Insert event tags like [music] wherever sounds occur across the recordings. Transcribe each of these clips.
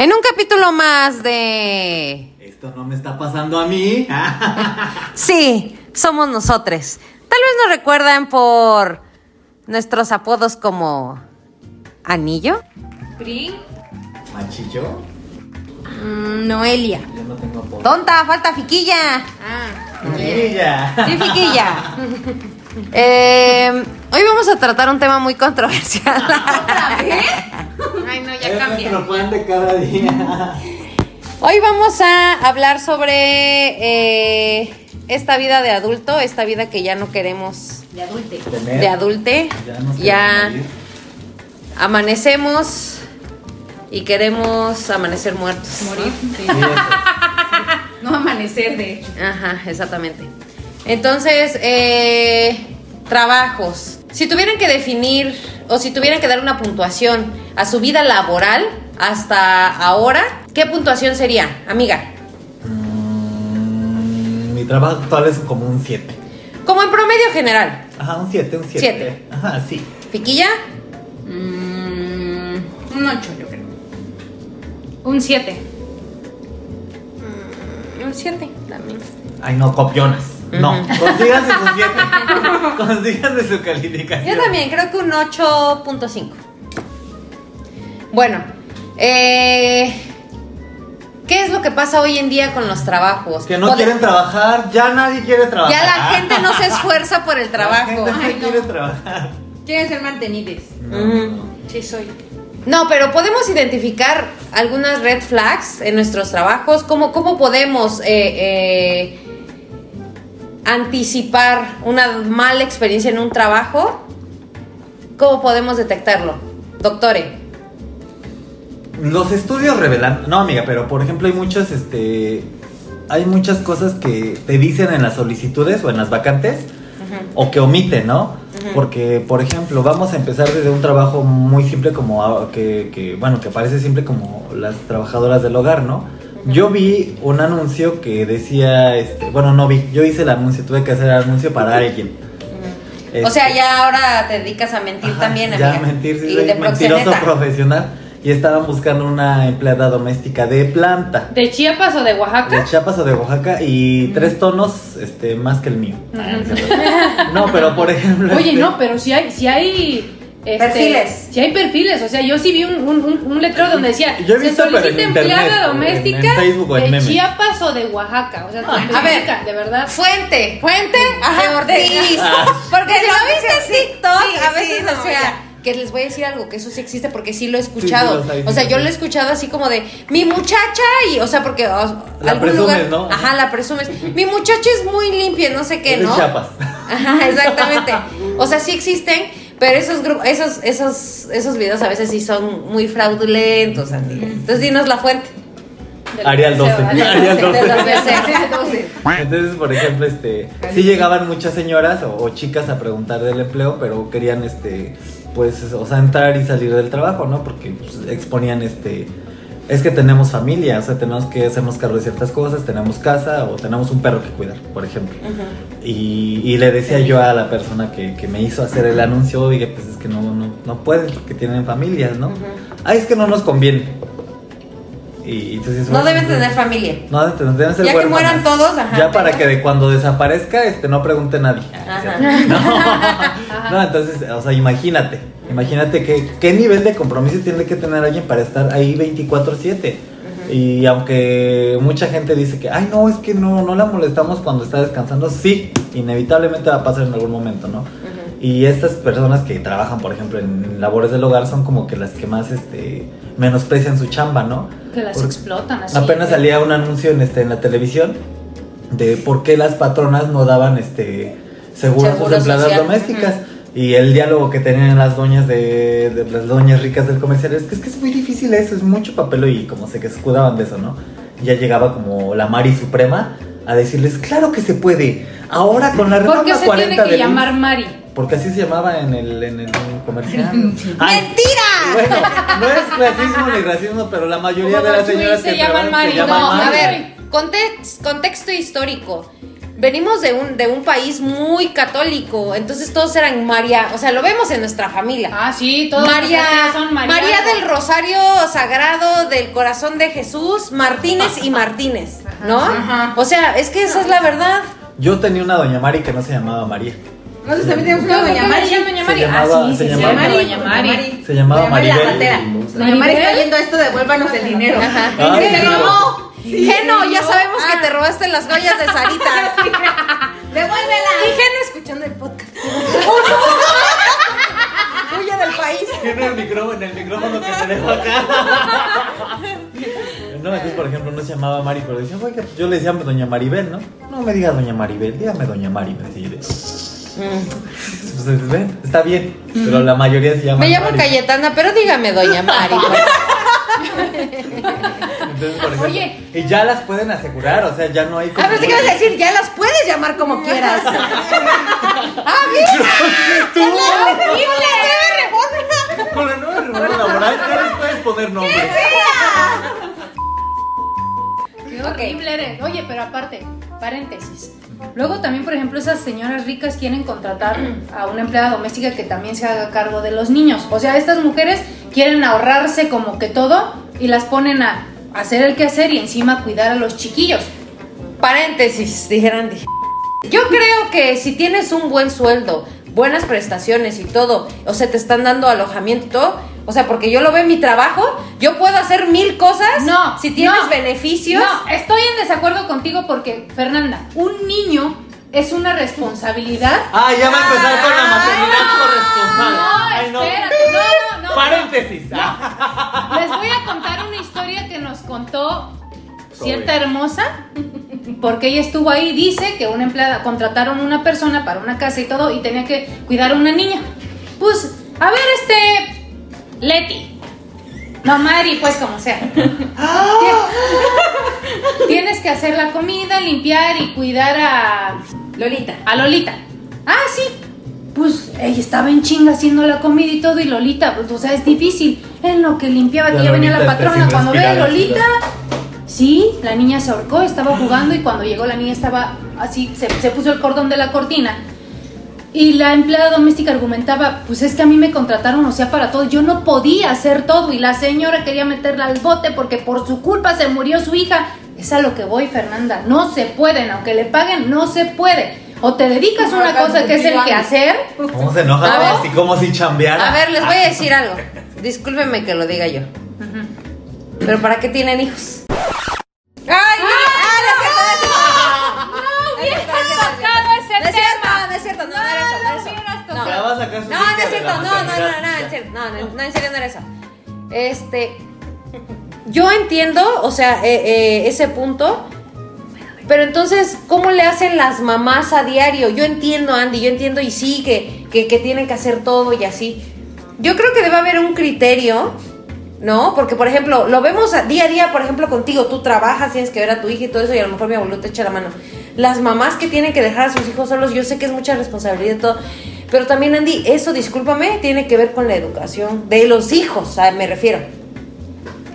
En un capítulo más de... Esto no me está pasando a mí. [laughs] Sí, somos nosotros. Tal vez nos recuerdan por nuestros apodos como Anillo, Pri. ¿Machillo? Mm, Noelia. Yo no tengo apodo. Tonta, falta Fiquilla. Ah. Chiquilla. Sí, Fiquilla. [laughs] Eh, hoy vamos a tratar un tema muy controversial. [laughs] Ay, no, ya cambia. de cada día. Hoy vamos a hablar sobre eh, esta vida de adulto, esta vida que ya no queremos De adulte. Tener. de adulte. Ya nos Ya amanecemos y queremos amanecer muertos. Morir. sí. [laughs] No amanecer, de hecho. Ajá, exactamente. Entonces, eh, trabajos. Si tuvieran que definir o si tuvieran que dar una puntuación a su vida laboral hasta ahora, ¿qué puntuación sería, amiga? Mm, mi trabajo actual es como un 7. Como en promedio general. Ajá, un 7, un 7. Siete. Ajá, sí. ¿Piquilla? Mm, un 8, yo creo. Un 7. Un 7 también. Ay, no, copionas. No, consíganse su 7. [laughs] consíganse su calificación. Yo también, creo que un 8.5. Bueno, eh, ¿qué es lo que pasa hoy en día con los trabajos? Que no quieren trabajar, ya nadie quiere trabajar. Ya la gente no se esfuerza por el [laughs] La trabajo. gente Ay, no. quiere trabajar. Quieren ser mantenides. No, Ujú. no. Sí, soy. No, pero podemos identificar algunas red flags en nuestros trabajos. ¿Cómo, cómo podemos eh, eh, anticipar una mala experiencia en un trabajo? ¿Cómo podemos detectarlo? Doctore. Los estudios revelan, no amiga, pero por ejemplo hay muchos, este, hay muchas cosas que te dicen en las solicitudes o en las vacantes o que omiten, ¿no? Porque, por ejemplo, vamos a empezar desde un trabajo muy simple como ah, que, que, bueno, que parece simple como las trabajadoras del hogar, ¿no? Yo vi un anuncio que decía, este, bueno, no vi, yo hice el anuncio, tuve que hacer el anuncio para alguien. O sea, Este, ya ahora te dedicas a mentir Ajá, también, ya amiga. mentir, sí, y soy de mentiroso proxeneta. profesional. Y estaban buscando una empleada doméstica de planta. ¿De Chiapas o de De Oaxaca? Chiapas o de Oaxaca y tres tonos este, más que el mío. [laughs] No, pero por ejemplo. Oye, este, no, pero si hay, si hay este, Perfiles. Si hay perfiles, o sea, yo sí vi un, un, un- un letrero donde decía, Yo he visto, se solicita empleada doméstica en Facebook o en de memes. Chiapas o de Oaxaca. O sea, Ah, a ver. de verdad. Fuente. Fuente de Ajá, Ortiz. Ah. [laughs] Porque Sí, lo sí, viste en sí, TikTok. sí, a sí, veces, no, o sea. ya. Que les voy a decir algo, que eso sí existe porque sí lo he escuchado. o sea, sí, yo sí. lo he escuchado así como de mi muchacha y, o sea, porque o, La algún presumes, lugar, ¿no? ajá, la presumes. Mi muchacha es muy limpia, no sé qué, ¿no? Chiapas. Ajá, exactamente. O sea, sí existen, pero esos grupos, esos, esos, esos videos a veces sí son muy fraudulentos, Andy. Entonces dinos la fuente. Arial 12. deseo, Arial 12. De los deseos. Arial 12. Entonces, por ejemplo, este, sí llegaban muchas señoras o, o chicas a preguntar del empleo, pero querían, este, pues, o sea, entrar y salir del trabajo, ¿no? Porque pues, exponían, este, es que tenemos familia, o sea, tenemos que hacernos cargo de ciertas cosas, tenemos casa o tenemos un perro que cuidar, por ejemplo. Y, y le decía yo a la persona que, que me hizo hacer el anuncio, oye, pues es que no, no, no pueden porque tienen familias, ¿no? Ay, es que no nos conviene. Y, entonces, No bueno, deben entonces- tener familia. no, deben deben ser Ya que mueran todos, ajá, Ya para que de cuando desaparezca, este, no pregunte nadie. Ajá. [laughs] No, [laughs] no, entonces, o sea, imagínate. Imagínate que, qué nivel de compromiso tiene que tener alguien para estar ahí 24-7. Y aunque mucha gente dice que, ay, no, es que no, no la molestamos cuando está descansando, sí, inevitablemente va a pasar en algún momento, ¿no? Y estas personas que trabajan, por ejemplo, en labores del hogar son como que las que más este, menosprecian su chamba, ¿no? Que las Porque explotan así. Apenas salía un anuncio en, este, en la televisión de por qué las patronas no daban este seguro a sus Seguro empleadas social. domésticas. Y el diálogo que tenían las doñas de, de las doñas ricas del comercial es que es que es muy difícil eso, es mucho papel y como se que escudaban de eso, ¿no? Ya llegaba como la Mari Suprema a decirles, claro que se puede. Ahora con la ¿Por reforma qué se 40 tiene que del llamar IMSS", Mari? Porque así se llamaba en el, en el comercial. [laughs] Ay, ¡Mentira! bueno, no es clasismo ni racismo, pero la mayoría de las señoras se que llaman Mari, se llaman No, Mari. a ver, context- contexto histórico. Venimos de un, de un país muy católico, entonces todos eran María, o sea, lo vemos en nuestra familia. Ah, sí, todos María, los son María. María del Rosario Sagrado del Corazón de Jesús, Martínez y Martínez, ¿no? Ajá. O sea, es que esa es la verdad. Yo tenía una doña Mari que no se llamaba María. Nosotros también tenemos una ¿Cómo doña Mari. Doña Mari? Se ah, llamaba- sí, se sí, se llamaba. Doña Mari. Se llamaba Doña Mari ratera. Doña Mari está viendo esto, devuélvanos el dinero. Ajá. Ay, ¿En serio? no. Sí, Geno, sí, ya no. sabemos que Ah, te robaste las joyas de Sarita. [laughs] ¡Devuélvela! Y Geno escuchando el podcast. [laughs] Huye del país. Tiene el micrófono, en el micrófono que te dejo acá. [laughs] No, entonces, por ejemplo, no se llamaba Mari, pero decía, oiga, pues yo le decía Doña Maribel, ¿no? No me diga Doña Maribel, dígame Doña Mari, me decía. Entonces, ven, está bien, pero la mayoría se llama Me llamo Mari. Cayetana, pero dígame, doña Mari. Entonces, por ejemplo, Oye. y ya las pueden asegurar, o sea, ya no hay A ver, ¿qué ibas a decir? Ya las puedes llamar como [laughs] quieras. ¡Ah, mira! Tú, ¡Horrible! con la nueva reforma laboral ya les puedes poner nombre. Qué horrible eres. Oye, pero aparte, paréntesis. Luego también, por ejemplo, esas señoras ricas quieren contratar a una empleada doméstica que también se haga cargo de los niños. O sea, estas mujeres quieren ahorrarse como que todo y las ponen a hacer el quehacer y encima cuidar a los chiquillos. Paréntesis, dijeran. Yo creo que si tienes un buen sueldo, buenas prestaciones y todo, o sea, te están dando alojamiento y todo, o sea, porque yo lo veo en mi trabajo, yo puedo hacer mil cosas No, si tienes no. beneficios. No, estoy en desacuerdo contigo porque, Fernanda, un niño es una responsabilidad. Ah, ya va a empezar con la maternidad no. corresponsal. No, Ay, no. espérate, no, no, no. Paréntesis. Ah. Les voy a contar una historia que nos contó cierta hermosa, porque ella estuvo ahí, dice que una empleada, contrataron una persona para una casa y todo, y tenía que cuidar a una niña. Pues, a ver, este, Leti. No, Mari, pues como sea. Tienes que hacer la comida, limpiar y cuidar a Lolita. a Lolita. Ah, sí. Pues ella estaba en chinga haciendo la comida y todo, y Lolita, pues, o sea, es difícil. En lo que limpiaba, que Ya venía la patrona. Cuando ve a Lolita, sí, la niña se ahorcó, estaba jugando, y cuando llegó la niña estaba así, se, se puso el cordón de la cortina. Y la empleada doméstica argumentaba, pues es que a mí me contrataron, o sea, para todo, yo no podía hacer todo y la señora quería meterla al bote porque por su culpa se murió su hija. Es a lo que voy, Fernanda, no se pueden, aunque le paguen, no se puede. O te dedicas a una cosa que es el contigo, quehacer, ¿Cómo se enoja? A ver. Si, como si chambeara. A ver, les voy a decir algo. Discúlpenme que lo diga yo. Pero ¿para qué tienen hijos? ¡Ay! tocado ese No es cierto, no es cierto, no, no era eso, no No. No, no es cierto, no, no, no, no, serio, no, no, no, en serio no era eso. Este, yo entiendo, o sea, eh, eh, ese punto, pero entonces, ¿cómo le hacen las mamás a diario? Yo entiendo, Andy, yo entiendo y sí, que, que, tienen que hacer todo y así. Yo creo que debe haber un criterio, ¿no? Porque, por ejemplo, lo vemos día a día, por ejemplo, contigo, tú trabajas, tienes que ver a tu hija y todo eso, y a lo mejor mi abuelo te echa la mano. Las mamás que tienen que dejar a sus hijos solos, yo sé que es mucha responsabilidad y todo, pero también, Andy, eso, discúlpame, tiene que ver con la educación de los hijos, me refiero.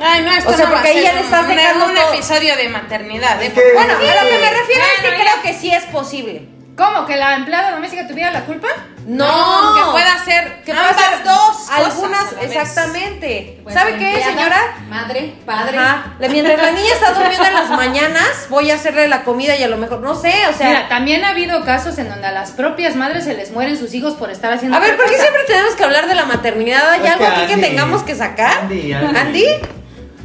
Ay, no, esto O sea, no porque ahí ya le estás dejando un todo. episodio de maternidad. ¿eh? Es que- Bueno, a lo que me refiero es que creo ya. que sí es posible. ¿cómo? ¿Que la empleada doméstica tuviera la culpa? No, No, que pueda ser que pueda ambas ser dos algunas, cosas exactamente. Pues, ¿Sabe qué, empleada, señora? Madre, padre. Ajá. Mientras la niña está durmiendo en las mañanas, voy a hacerle la comida y a lo mejor, no sé, o sea. Mira, también ha habido casos en donde a las propias madres se les mueren sus hijos por estar haciendo a ver, ¿por qué cosa. siempre tenemos que hablar de la maternidad? ¿Hay algo que aquí que tengamos que sacar? Andy, Andy.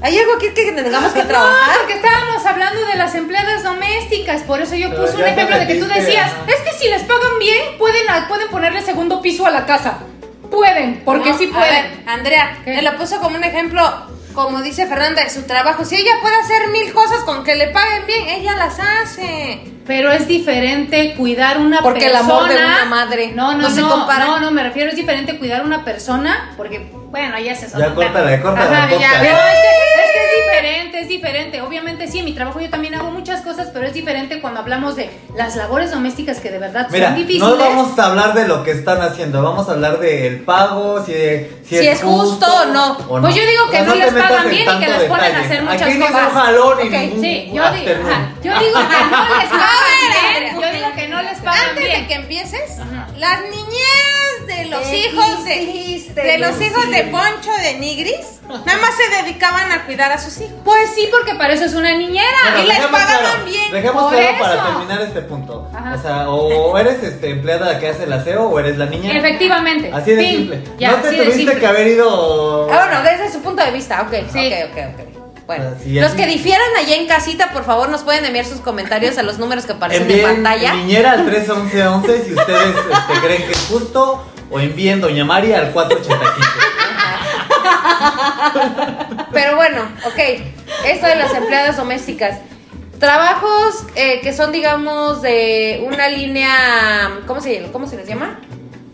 ¿Hay algo aquí que tengamos que No, trabajar? porque estábamos hablando de las empleadas domésticas, por eso yo Pero puse un ejemplo de que tú decías, es que si les pagan bien, pueden, pueden ponerle segundo piso a la casa. Pueden, porque No, sí a pueden. ver, Andrea, ¿Qué? me lo puso como un ejemplo, como dice Fernanda, de su trabajo. Si ella puede hacer mil cosas con que le paguen bien, ella las hace. Pero es diferente cuidar una Porque el persona. amor de una madre no, no, no se no, compara. No, no, me refiero, es diferente cuidar una persona, porque, bueno, ya se Ya córtala, córtala, Ajá, ya, pero es es que es diferente, es diferente. Obviamente, sí, en mi trabajo yo también hago muchas cosas, pero es diferente cuando hablamos de las labores domésticas que de verdad Mira, son difíciles. no vamos a hablar de lo que están haciendo, vamos a hablar del pago, si, si, Si es justo o no. Pues yo digo que O sea, no les pagan en bien y que les ponen a hacer muchas Aquí cosas. jalón y Ok, ningún sí, yo digo, afternoon. ajá, yo digo que no les [laughs] pagan bien, yo digo que no les pagan antes bien. de que empieces, Ajá. las niñeras de los ¿Qué hijos de, de los hijos de Poncho de Nigris, nada más se dedicaban a cuidar a sus hijos. Pues sí, porque para eso es una niñera. Bueno, y les pagaban claro, bien. Dejemos Por claro para eso. terminar este punto. Ajá. O sea, o eres este empleada que hace el aseo o eres la niña. Efectivamente. Así de simple. Ya, no te tuviste que haber ido. Ah, bueno, desde su punto de vista, ok, Sí. ok, ok, ok. Bueno, Ah, los así- que difieran allá en casita, por favor, nos pueden enviar sus comentarios a los números que aparecen en pantalla. niñera al 31111 si ustedes este, creen que es justo. O envíen Doña María al 485. Pero bueno, ok. Esto de las empleadas domésticas. Trabajos eh, que son, digamos, de una línea. ¿Cómo se, ¿Cómo se les llama?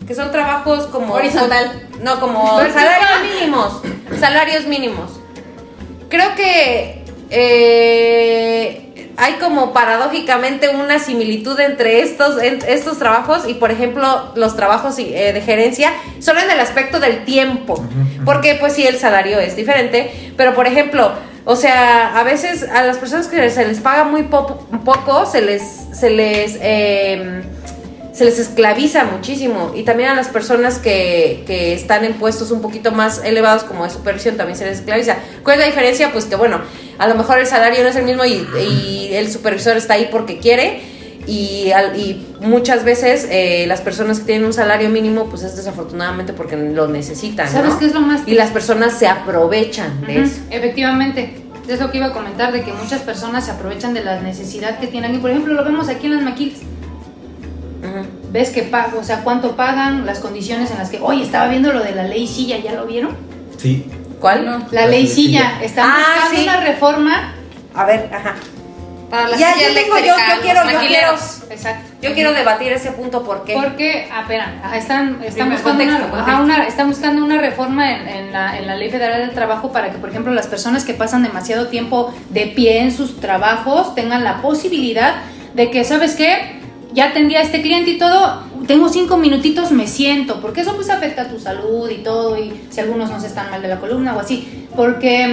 Que son trabajos como. Horizontal. No, como salarios mínimos. Salarios mínimos. Creo que. eh, hay como paradójicamente una similitud entre estos, en- estos trabajos y, por ejemplo, los trabajos eh, de gerencia, solo en el aspecto del tiempo. Porque, pues sí, el salario es diferente. Pero, por ejemplo, o sea, a veces a las personas que se les paga muy po- poco, se les, se les, eh, se les esclaviza muchísimo. Y también a las personas que, que están en puestos un poquito más elevados, como de supervisión, también se les esclaviza. ¿Cuál es la diferencia? Pues que, bueno, a lo mejor el salario no es el mismo y, y el supervisor está ahí porque quiere. Y, y muchas veces eh, las personas que tienen un salario mínimo, pues es desafortunadamente porque lo necesitan. ¿Sabes ¿no? qué es lo más Y las personas se aprovechan de eso. Efectivamente. Es lo que iba a comentar, de que muchas personas se aprovechan de la necesidad que tienen. Y por ejemplo, lo vemos aquí en las maquilas. Ves que pagan, o sea, cuánto pagan, las condiciones en las que. Oye, estaba viendo lo de la ley Silla, ¿ya lo vieron? Sí. ¿Cuál? La La ley ley Silla. Silla. Están Ah, buscando sí. una reforma. A ver, ajá. Para la Ya, silla yo tengo, yo- yo quiero, yo maquileros. Exacto. Yo quiero debatir ese punto porque Porque, ah, espera, ajá, están, están, buscando contexto, una, ajá, contexto. una- están buscando una reforma en, en la, en la Ley Federal del Trabajo para que, por ejemplo, las personas que pasan demasiado tiempo de pie en sus trabajos tengan la posibilidad de que, ¿sabes qué? Ya atendí a este cliente y todo, tengo cinco minutitos, me siento, porque eso pues afecta a tu salud y todo, y si algunos no se están mal de la columna o así, porque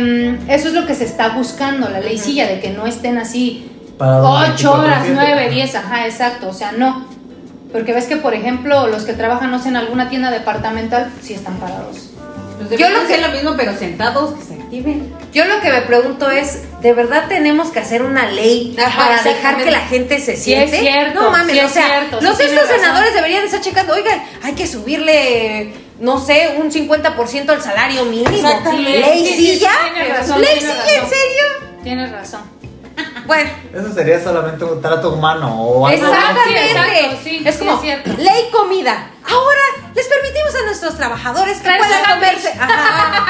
mm, eso es lo que se está buscando, la ley silla, de que no estén así 8 horas, 24/7. 9, 10, ajá, exacto, o sea, no. Porque ves que, por ejemplo, los que trabajan, no sé, en alguna tienda departamental, sí están parados. Pues Yo lo que- sé lo mismo, pero sentados, que se activen. yo lo que me pregunto es, ¿de verdad tenemos que hacer una ley Ajá, para dejar que la gente se Sí, es siente? cierto, no mames, sí o sea, cierto, sí los tiene estos razón. senadores deberían estar checando, oigan, hay que subirle no sé, un 50% al salario mínimo. Exactamente. Ley Sí, sí, razón, Ley silla, ¿en serio? Tienes razón. Bueno, Eso sería solamente un trato humano o algo exactamente. Sí, exacto, sí, es sí, como es cierto. ley comida. Ahora les permitimos a nuestros trabajadores que puedan comerse. Ajá.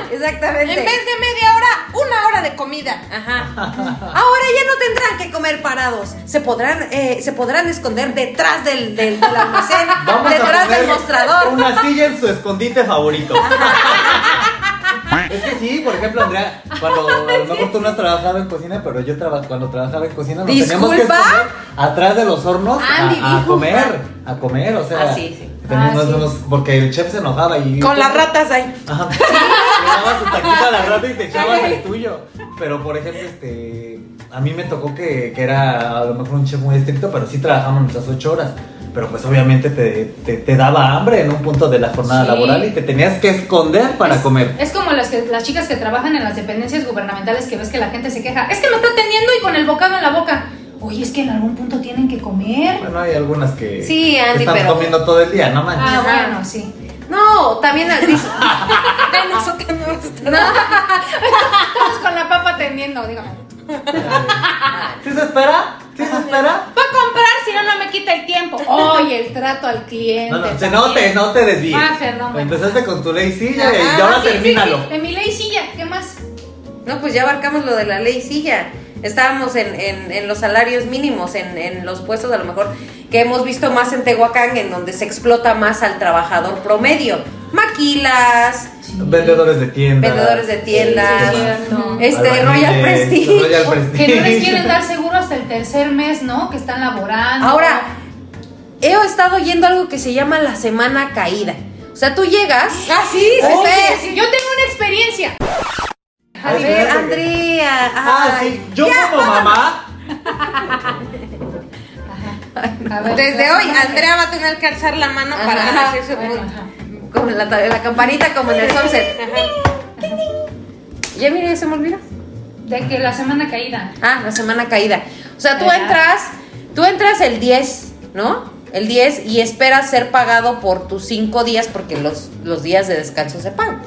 [laughs] Exactamente. En vez de media hora, una hora de comida. Ajá. [laughs] Ahora ya no tendrán que comer parados. Se podrán, eh, se podrán esconder detrás del, del, del almacén, Vamos a detrás poner del mostrador. una silla en su escondite favorito. [laughs] Es que sí, por ejemplo, Andrea, cuando a lo mejor tú no has trabajado en cocina, pero yo traba- cuando trabajaba en cocina nos teníamos que esconder atrás de los hornos a- Andy, a, dijo. comer, a comer, o sea, Ah, sí, sí. teníamos Ah, sí. porque el chef se enojaba y Con las ratas ahí. Ajá. [laughs] Le dabas su taquito a la rata y te echabas el tuyo. Pero por ejemplo, este a mí me tocó que, que era a lo mejor un chef muy estricto, pero sí trabajamos nuestras ocho horas. Pero pues obviamente te, te, te daba hambre en un punto de la jornada Sí. laboral y te tenías que esconder para es, comer. Es como las, que, las chicas que trabajan en las dependencias gubernamentales que ves que la gente se queja. Es que me está atendiendo y con el bocado en la boca. Oye, es que en algún punto tienen que comer. Bueno, hay algunas que Sí, Andy, están pero- comiendo todo el día, no manches. Ah, bueno, sí. No, también al dice- [laughs] nosotros no está. [laughs] Estamos con la papa atendiendo, dígame. [laughs] ¿Sí se espera? ¿Sí se espera? Voy a comprar si no, no me quita el tiempo. Oye, el trato al cliente. No, no, te- no te, no te desvíes. Ah, perdón. Empezaste con tu ley silla y ahora sí, sí, termínalo. sí, De mi ley silla, ¿qué más? No, pues ya abarcamos lo de la ley silla. Estábamos en, en, en los salarios mínimos, en, en los puestos a lo mejor que hemos visto más en Tehuacán, en donde se explota más al trabajador promedio. Maquilas, Vendedores de tiendas. vendedores de tiendas, Sí, sí, cierto. este Royal Prestige. Royal Prestige. Que no les quieren dar seguro hasta el tercer mes, ¿no? Que están laborando. Ahora, he estado oyendo algo que se llama la semana caída. O sea, tú llegas. Ah, sí, sí, Oye, sí. yo tengo una experiencia. A Ay, ver. Andrea. Ah, sí. Yo ya, como mamá. Ver, Desde hoy, Andrea va a tener que alzar la mano Ajá. para decir su Bueno. Como la, la campanita, como en el sunset. Ya mire, se me olvidó. De que la semana caída. Ah, la semana caída. O sea, tú entras, tú entras el 10, ¿no? El 10 y esperas ser pagado por tus 5 días porque los, los días de descanso se pagan.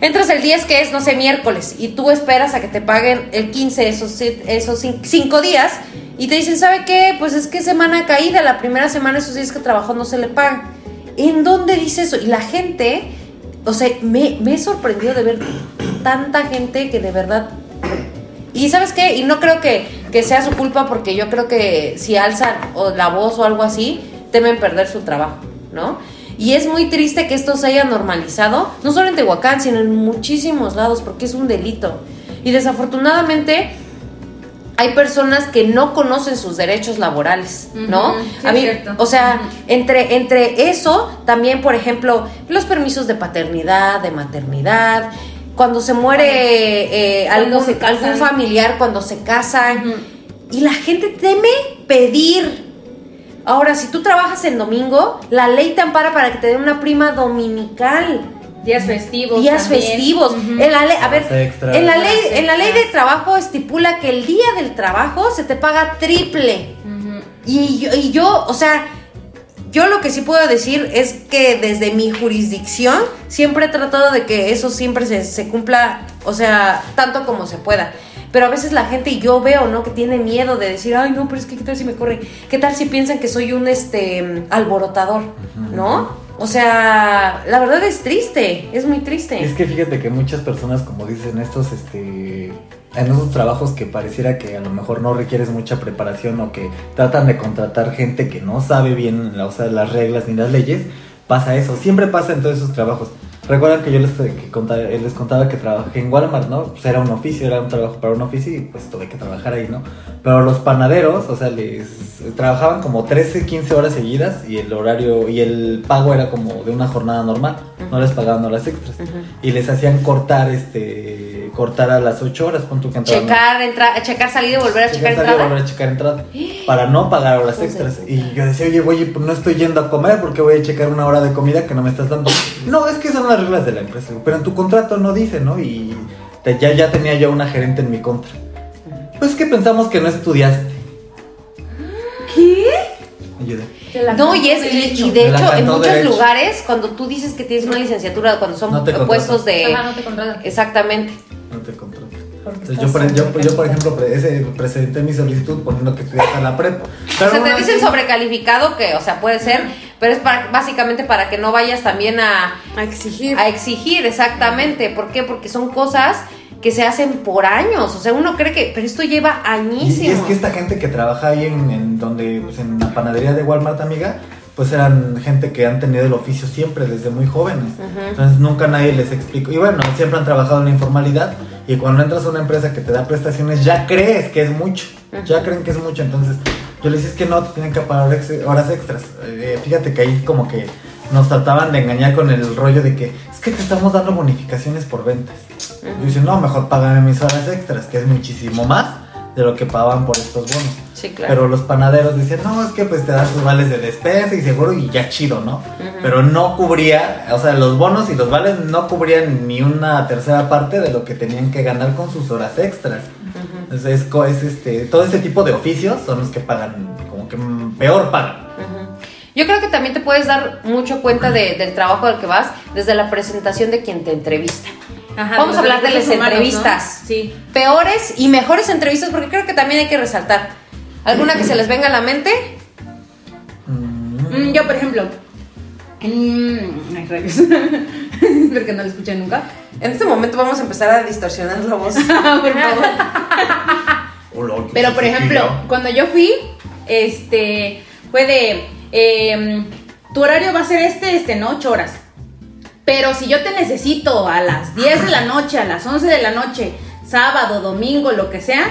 Entras el 10 que es, no sé, miércoles y tú esperas a que te paguen el 15 esos, esos 5 días y te dicen, ¿sabe qué? Pues es que semana caída, la primera semana esos días que trabajó no se le pagan. ¿En dónde dice eso? Y la gente, o sea, me, he sorprendido de ver tanta gente que de verdad y sabes qué, y no creo que, que sea su culpa porque yo creo que si alzan o la voz o algo así, temen perder su trabajo, ¿no? Y es muy triste que esto se haya normalizado, no solo en Tehuacán, sino en muchísimos lados, porque es un delito. Y desafortunadamente hay personas que no conocen sus derechos laborales, ¿no? Sí, A mí, o sea, entre, entre eso, también, por ejemplo, los permisos de paternidad, de maternidad, cuando se muere eh, Cuando algún, se algún familiar, cuando se casan, y la gente teme pedir. Ahora, si tú trabajas en domingo, la ley te ampara para que te den una prima dominical. Días festivos. Días también. festivos. En la ley, a ver, en la ley, en la ley de trabajo estipula que el día del trabajo se te paga triple. Y yo, y yo, o sea, yo lo que sí puedo decir es que desde mi jurisdicción siempre he tratado de que eso siempre se, se cumpla, o sea, tanto como se pueda. Pero a veces la gente, y yo veo, ¿no? Que tiene miedo de decir, ay, no, pero es que qué tal si me corre, qué tal si piensan que soy un, este, alborotador, ¿no? O sea, la verdad es triste, es muy triste. Es que fíjate que muchas personas, como dicen, estos, este, en esos trabajos que pareciera que a lo mejor no requieres mucha preparación o que tratan de contratar gente que no sabe bien o sea, las reglas ni las leyes, pasa eso. Siempre pasa en todos esos trabajos. Recuerdan que yo les, que contaba, les contaba que trabajé en Walmart, ¿no? Pues era un oficio, era un trabajo para un oficio y pues tuve que trabajar ahí, ¿no? Pero los panaderos, o sea, les trabajaban como 13, 15 horas seguidas y el horario y el pago era como de una jornada normal, no les pagaban horas extras. Y les hacían cortar, este, cortar a las 8 horas, pon tú que entraban. Checar, entra, checar salida y volver a checar Checar salida, entrada. volver a checar entrada [gasps] para no pagar horas extras. Y yo decía, oye, oye, pues no estoy yendo a comer porque voy a checar una hora de comida que no me estás dando. [laughs] No, es que son las reglas de la empresa. Pero en tu contrato no dice, ¿no? Y te- ya, ya tenía yo una gerente en mi contra. Pues que pensamos que no estudiaste. [gasps] ¿Qué? La No, y, es, y, de hecho, en muchos derecho. lugares, cuando tú dices que tienes una licenciatura, cuando son No puestos de... Ajá, no te contratan. Exactamente. Te Entonces, yo, por, yo, yo, por ejemplo, ese, presenté mi solicitud poniendo que estudiaste la prepa. o Pero sea, aún te dicen así- sobrecalificado, que, o sea, puede ser, pero es para, básicamente para que no vayas también a, A exigir. a exigir, exactamente. ¿Por qué? Porque son cosas que se hacen por años. O sea, uno cree que, pero esto lleva Y, y añísimos. es que esta gente que trabaja ahí en, en donde, pues en la panadería de Walmart, amiga, pues eran gente que han tenido el oficio siempre desde muy jóvenes. Entonces nunca nadie les explicó. Y bueno, siempre han trabajado en la informalidad. Y cuando entras a una empresa que te da prestaciones, ya crees que es mucho. Ya creen que es mucho. Entonces yo les decía, es que no, te tienen que pagar horas extras. Eh, fíjate que ahí como que nos trataban de engañar con el rollo de que es que te estamos dando bonificaciones por ventas. Y dicen, no, mejor págame mis horas extras, que es muchísimo más de lo que pagaban por estos bonos. Sí, claro. Pero los panaderos decían, no, es que pues te das tus vales de despensa y seguro y ya chido, ¿no? Pero no cubría, o sea, los bonos y los vales no cubrían ni una tercera parte de lo que tenían que ganar con sus horas extras. Entonces, es, es este, todo ese tipo de oficios son los que pagan, como que peor pagan. Yo creo que también te puedes dar mucho cuenta de- del trabajo al que vas desde la presentación de quien te entrevista. Ajá, Vamos a hablar de las entrevistas. Sí. Peores y mejores entrevistas, porque creo que también hay que resaltar. ¿Alguna que se les venga a la mente? Mm. Yo, por ejemplo. mm, ay, rayos. [laughs] Porque no lo escuché nunca. En este momento vamos a empezar a distorsionar la voz. [laughs] por favor. Hola, ¿qué Pero por ejemplo, cuando yo fui, este, fue de, em, tu horario va a ser este, este, ¿no? 8 horas. Pero si yo te necesito a las 10 de la noche, a las 11 de la noche, sábado, domingo, lo que sea,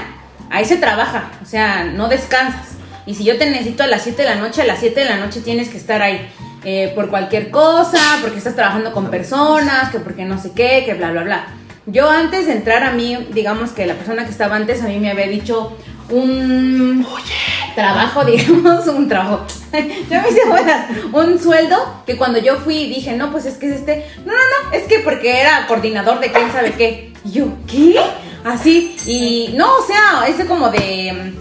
ahí se trabaja, o sea, no descansas. Y si yo te necesito a las 7 de la noche, a las 7 de la noche tienes que estar ahí. eh, por cualquier cosa, porque estás trabajando con personas, que porque no sé qué, que bla, bla, bla. Yo antes de entrar a mí, digamos que la persona que estaba antes a mí me había dicho un... Oye. trabajo, [laughs] digamos, un trabajo. [laughs] yo me hice buenas. Un sueldo que cuando yo fui dije, no, pues es que es este. No, no, no, es que porque era coordinador de quién sabe qué. Y yo, ¿qué? Así. Y no, o sea, ese como de.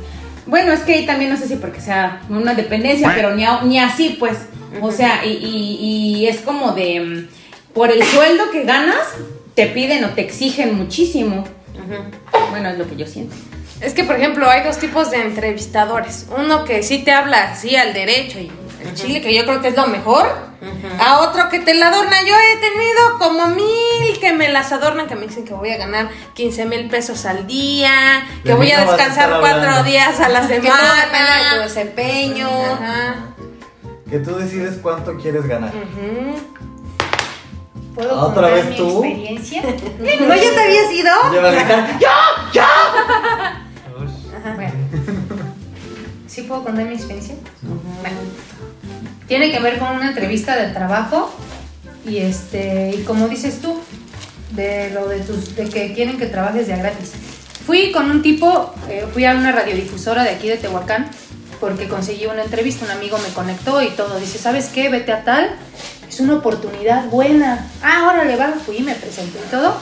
Bueno, es que ahí también no sé si porque sea una dependencia, pero ni, a- ni así, pues. O sea, y, y- y es como de. mm, Por el sueldo que ganas, te piden o te exigen muchísimo. Bueno, es lo que yo siento. Es que, por ejemplo, hay dos tipos de entrevistadores. Uno que sí te habla así al derecho y el chile, que yo creo que es lo mejor. A otro que te la adorna. Yo he tenido como mil que me las adornan, que me dicen que voy a ganar 15 mil pesos al día, que De voy a descansar cuatro hablando. días a la Que semana. todo depende de tu desempeño. Que tú decides cuánto quieres ganar. ¿Puedo ¿Otra contar vez mi tú? experiencia? [laughs] ¿No ya te habías ido? Ya va Bueno. [laughs] ¿Sí puedo contar mi experiencia? Bueno. Tiene que ver con una entrevista de trabajo y este y como dices tú de lo de tus de que quieren que trabajes de gratis. Fui con un tipo, eh, fui a una radiodifusora de aquí de Tehuacán porque conseguí una entrevista, un amigo me conectó y todo, dice, ¿sabes qué? Vete a tal, es una oportunidad buena. Ah, órale, va, fui, me presenté y todo.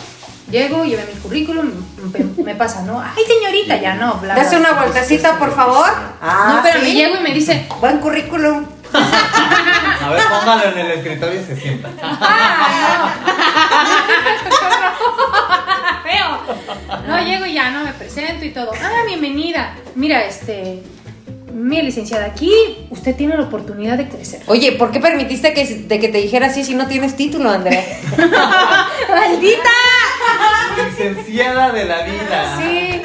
Llego, llevé mi currículum, me, me pasa, ¿no? Ay, señorita, ya no, bla, bla. Dase una vueltecita, por favor. Ah, no, pero ¿sí? me llego y me dice, Buen currículum. [laughs] A ver, póngalo en el escritorio y se sienta. [laughs] feo. No, llego y ya, no, me presento y todo. Ah, bienvenida. Mira, este, mi licenciada, aquí usted tiene la oportunidad de crecer. Oye, ¿por qué permitiste que, de que te dijera así si no tienes título, Andrea? [laughs] ¡Maldita! Licenciada de la vida. Sí.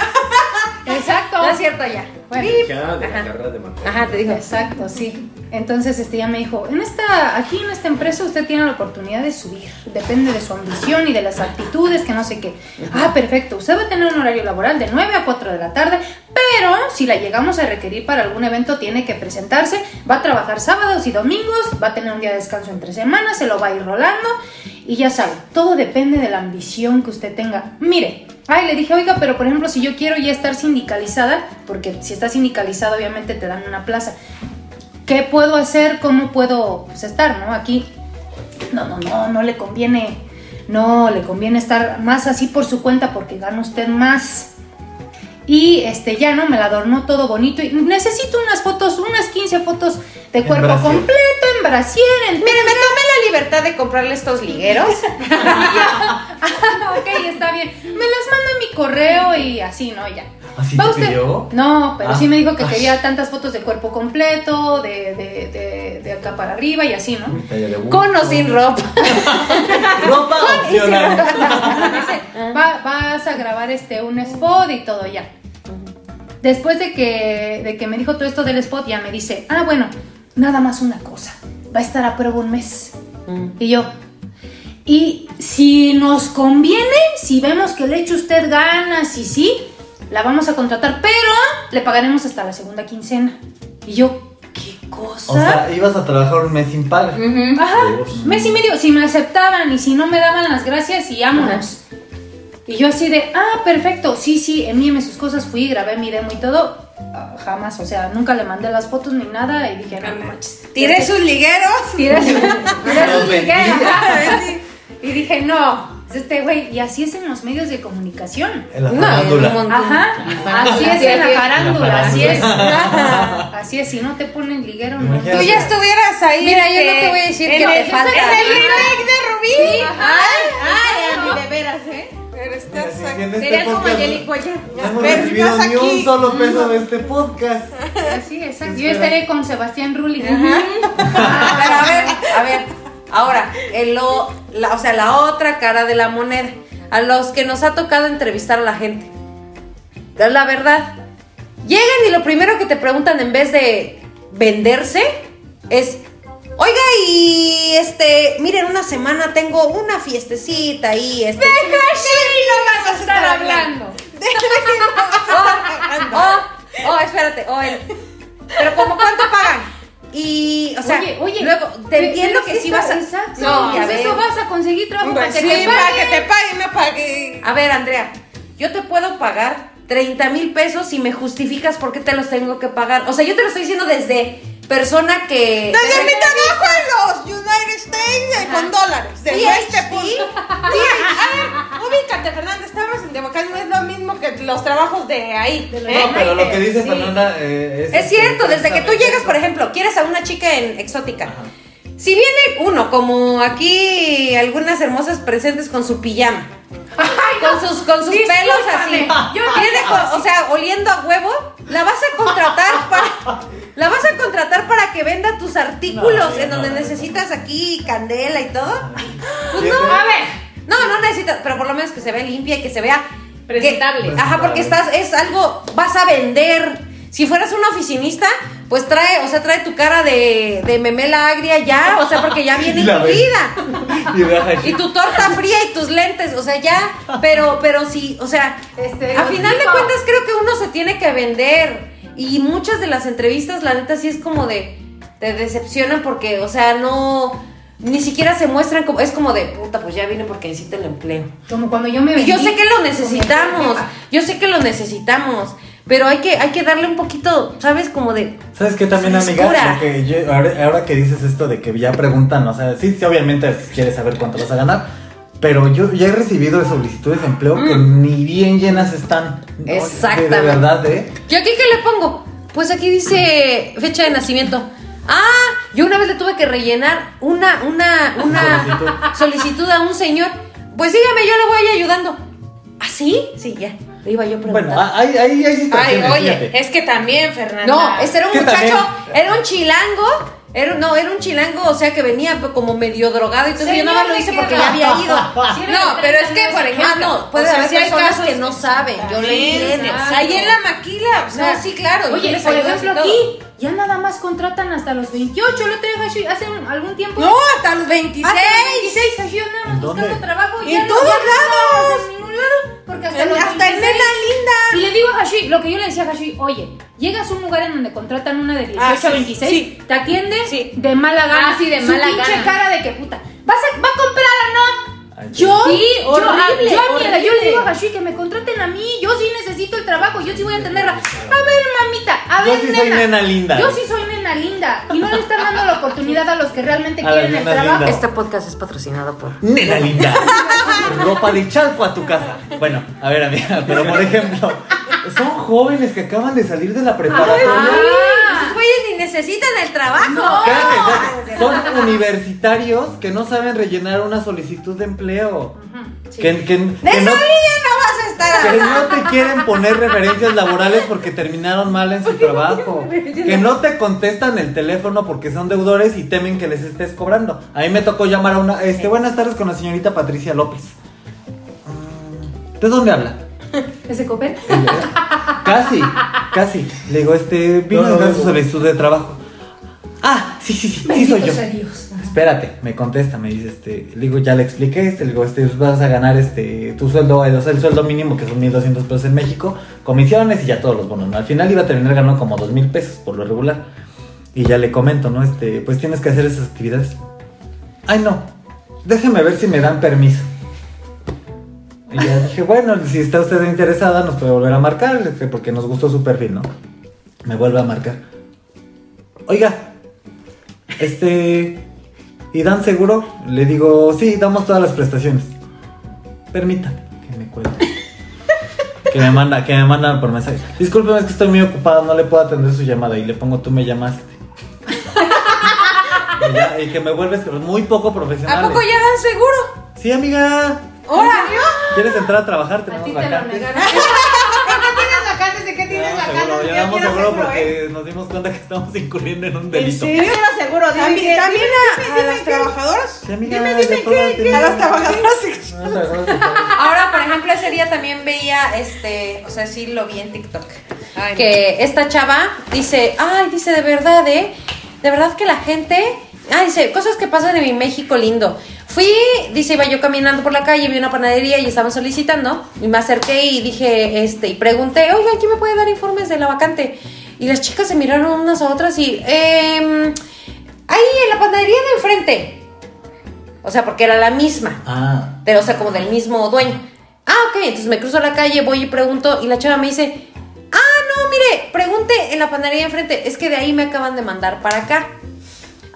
Exacto. No es cierto ya. Bueno, Ya de la. Ajá, te digo. Exacto, sí. Entonces este ya me dijo, en esta, aquí en esta empresa usted tiene la oportunidad de subir. Depende de su ambición y de las actitudes, que no sé qué. Ah, perfecto. Usted va a tener un horario laboral de 9 a 4 de la tarde, pero si la llegamos a requerir para algún evento, tiene que presentarse. Va a trabajar sábados y domingos, va a tener un día de descanso entre semanas, se lo va a ir rolando. Y ya sabe, todo depende de la ambición que usted tenga. Mire, ay, le dije, oiga, pero por ejemplo, si yo quiero ya estar sindicalizada, porque si estás sindicalizada, obviamente te dan una plaza. ¿Qué puedo hacer? ¿Cómo puedo pues, estar, no? Aquí, no, no, no, no le conviene, no, le conviene estar más así por su cuenta porque gana usted más. Y este ya no me la adornó todo bonito y necesito unas fotos, unas 15 fotos de cuerpo completo, en brasier, en Mire, me tomé la libertad de comprarle estos ligueros. [laughs] ok, está bien. Me las manda a mi correo y así, ¿no? Ya. ¿Así ¿Va te usted? pidió? No, pero Ah. sí me dijo que Ay. quería tantas fotos de cuerpo completo, de, de, de, de acá para arriba y así, ¿no? Con o sin ropa. [laughs] Ropa opcional. Dice, "Va- vas a grabar este un spot y todo ya. Después de que, de que me dijo todo esto del spot, ya me dice, ah, bueno, nada más una cosa, va a estar a prueba un mes. Y yo, y si nos conviene, si vemos que le echa usted ganas y sí, la vamos a contratar, pero le pagaremos hasta la segunda quincena. Y yo, ¿qué cosa? O sea, ibas a trabajar un mes sin paga. Ajá, Dios. mes y medio, si me aceptaban y si no me daban las gracias y vámonos. Y yo así de, ah, perfecto, sí, sí, envíeme sus cosas, fui, grabé mi demo y todo. Ah, jamás, o sea, nunca le mandé las fotos ni nada y dije, no no manches. Tiré sus ligueros. Tiré [laughs] su- tiré Los su vendí. liguero, ajá. Y dije, no, es este güey, y así es en los medios de comunicación. En la No, farándula. Ajá, así es Así en la es. farándula, así es. Así es, si no te ponen liguero, no. Tú ya estuvieras ahí. Mira, yo este, no te voy a decir que el- te falta. En el remake de Rubí. Ay, ay, Andy, de veras, ¿eh? Pero estás Mira, si en aquí. este Serías como Jelly Cuellar. No hemos recibido ni un solo peso de este podcast. Así, exacto. Yo estaré con Sebastián Rulli. Pero a ver, a ver. Ahora, el lo- la, o sea, la otra cara de la moneda. A los que nos ha tocado entrevistar a la gente. Es la verdad. Llegan y lo primero que te preguntan en vez de venderse es. Oiga, y este, miren, una semana tengo una fiestecita ahí, este. Deja sí, no vas a estar hablando. Oh, [laughs] oh, oh, espérate, oh, el- pero como cuánto pagan. Y, o sea, oye, oye. luego te entiendo que sí vas a. Exacto. No, pues a ver. eso vas a conseguir trabajo Pues para que sí, te para paguen. que te paguen, no pague. A ver, Andrea, yo te puedo pagar 30 mil pesos y me justificas por qué te los tengo que pagar. O sea, yo te lo estoy diciendo desde persona que... Desde mi trabajo en los United States eh, con dólares. Desde Sí, este punto. Sí, a ver, ubícate, Fernanda. Estabas en Tehuacán, no es lo mismo que los trabajos de ahí. ¿eh? No, pero lo que dice Sí. Fernanda eh, es... Es cierto, desde que tú llegas, en exótica. Si viene uno, como aquí algunas hermosas presentes con su pijama. con sus, con sus pelos así. Yo- Viene con- o sea, oliendo a huevo, la vas a contratar para. La vas a contratar para que venda tus artículos No, en no, donde no. necesitas aquí candela y todo. Pues no, sí. a ver. No, no necesitas, pero por lo menos que se vea limpia y que se vea que- Presentable. ajá, porque estás, es algo, vas a vender. Si fueras un oficinista, pues trae, o sea, trae tu cara de, de memela agria ya, o sea, porque ya [laughs] viene Y incluida. [laughs] Y. Y tu torta fría y tus lentes, o sea, ya, pero, pero sí, o sea, Este, a final de cuentas creo que uno se tiene que vender. Y muchas de las entrevistas, la neta, sí es como de, te decepcionan porque, o sea, no, ni siquiera se muestran como, es como de, puta, pues ya vine porque necesito el empleo. Como cuando yo me Y vendí. yo sé que lo necesitamos, yo sé que lo necesitamos, pero hay que, hay que darle un poquito, ¿sabes? Como de, ¿Sabes qué también, amiga? Frescura. Que yo- ahora, ahora que dices esto de que ya preguntan, o sea, sí, sí, obviamente quieres saber cuánto vas a ganar, pero yo ya he recibido solicitudes de empleo que ni bien llenas están. No, de- Mm. Exactamente. De, verdad, ¿eh? ¿yo aquí qué le pongo? Pues aquí dice fecha de nacimiento. Ah, yo una vez le tuve que rellenar una, una, una solicitud a un señor. Pues dígame, yo le voy ayudando. ¿Ah, sí? Sí, ya. Le iba yo preguntando. Bueno, hay, hay, hay Ay, oye, fíjate. es que también, Fernanda. No, este era un muchacho, también- era un chilango. Era, no, era un chilango, o sea que venía como medio drogado y todo. Yo nada más lo ¿de hice porque ya había ido. Sí, No, pero es que, por ejemplo, Ah, no, puede o sea, haber hay personas casos que no saben. Yo le También, entiendo. Ahí en la maquila, o sea, No, sí, claro. yo Oye, les por ejemplo, aquí ya nada más contratan hasta los 28. Lo tengo hace algún tiempo. No, hasta los 26. Hasta los 26 Hashi andamos ¿En dónde? buscando trabajo. En ya no- todos no lados. Ningún lado. Porque hasta, los 26. Nena Linda. Y le digo a Hashi, lo que yo le decía a Hashi, oye, llegas a un lugar en donde contratan una de 18 Ah, sí, a 26, sí. te atiende Sí. de mala gana. Ah, sí, de Su mala pinche gana. cara de que puta. ¿Vas a, ¿Va a comprar o no? Ay, Yo, Sí, yo, horrible, yo, a- mira, yo le horrible. digo a Hashi que me contraten a mí, yo sí necesito el trabajo, yo sí voy a atenderla. A ver, mamita, a Yo ver, sí soy nena linda. Yo sí soy nena linda. Y no le están dando la oportunidad a los que realmente A quieren el trabajo. Este podcast es patrocinado por. Nena linda. Ropa de chalco a tu casa. Bueno, a ver, amiga, pero por ejemplo, son jóvenes que acaban de salir de la preparatoria. Esos güeyes ni necesitan el trabajo. Cállate. Son universitarios que no saben rellenar una solicitud de empleo. Que, que- De que no, línea no vas a estar que no te quieren poner referencias laborales porque terminaron mal en su trabajo. Que no te contestan el teléfono porque son deudores y temen que les estés cobrando. A mí me tocó llamar a una. Este, buenas tardes con la señorita Patricia López. Mm, ¿De dónde habla? ¿Ese copel? Casi, casi. Le digo, este, vino a dejar su solicitud de trabajo. Ah, sí, sí, sí, sí soy yo. Dios. Espérate, me contesta, me dice, este, le digo, ya le expliqué, este, le digo, este, vas a ganar, este, tu sueldo, el, o sea, el sueldo mínimo, que son 1200 pesos en México, comisiones y ya todos los bonos, ¿no? Al final iba a terminar ganando como 2000 pesos, por lo regular. Y ya le comento, ¿no? Este, pues tienes que hacer esas actividades. Ay, no, déjeme ver si me dan permiso. Y ya dije, bueno, si está usted interesada, nos puede volver a marcar, porque nos gustó su perfil, ¿no? Me vuelve a marcar. Oiga, este. ¿Y dan seguro? Le digo, sí, damos todas las prestaciones. Permítame que me cuelgue. [laughs] Que me manda, que me mandan por mensaje. Discúlpeme, es que estoy muy ocupado, no le puedo atender su llamada. Y le pongo, tú me llamaste. [laughs] y, ya, y que me vuelves muy poco profesional. ¿A poco ya dan seguro? Sí, amiga. ¿Ahora? ¿Quieres entrar a trabajar? A Tenemos ti te lo vacantes. negaron. ¿Tienes vacantes? ¿De qué tienes No, vacantes? seguro, ya damos quiero seguro seguro, porque ¿eh? nos dimos cuenta que estamos incurriendo en un ¿En delito. Yo quiero seguro. También, también a, a las trabajadoras. Sí, Dime, dime, ¿qué? A las trabajadoras. [laughs] sí. Ahora, por ejemplo, ese día también veía, este, o sea, sí lo vi en TikTok. Ay, no. que esta chava dice, ay, dice, de verdad, ¿eh? De verdad que la gente, ah, dice, cosas que pasan en mi México lindo. Fui, dice, iba yo caminando por la calle, vi una panadería y estaban solicitando, y me acerqué y dije, este, y pregunté, oiga, ¿quién me puede dar informes de la vacante? Y las chicas se miraron unas a otras y, em, ahí en la panadería de enfrente. O sea, porque era la misma Ah, pero o sea, como del mismo dueño. Ah, ok, entonces me cruzo la calle, voy y pregunto y la chava me dice, ah, no, mire, pregunte en la panadería enfrente, es que de ahí me acaban de mandar para acá.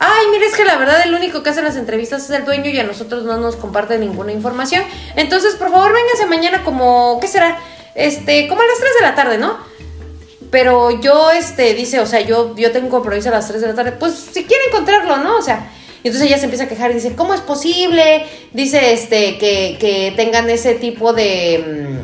Ay, mire, es que la verdad el único que hace las entrevistas es el dueño y a nosotros no nos comparte ninguna información. Entonces, por favor, véngase mañana como, ¿qué será? Este, como a las 3 de la tarde, ¿no? Pero yo, este, dice, o sea, yo, yo tengo compromiso a las 3 de la tarde. Pues si quiere encontrarlo, ¿no? O sea, y entonces ella se empieza a quejar y dice, ¿cómo es posible? Dice, este, que, que tengan ese tipo de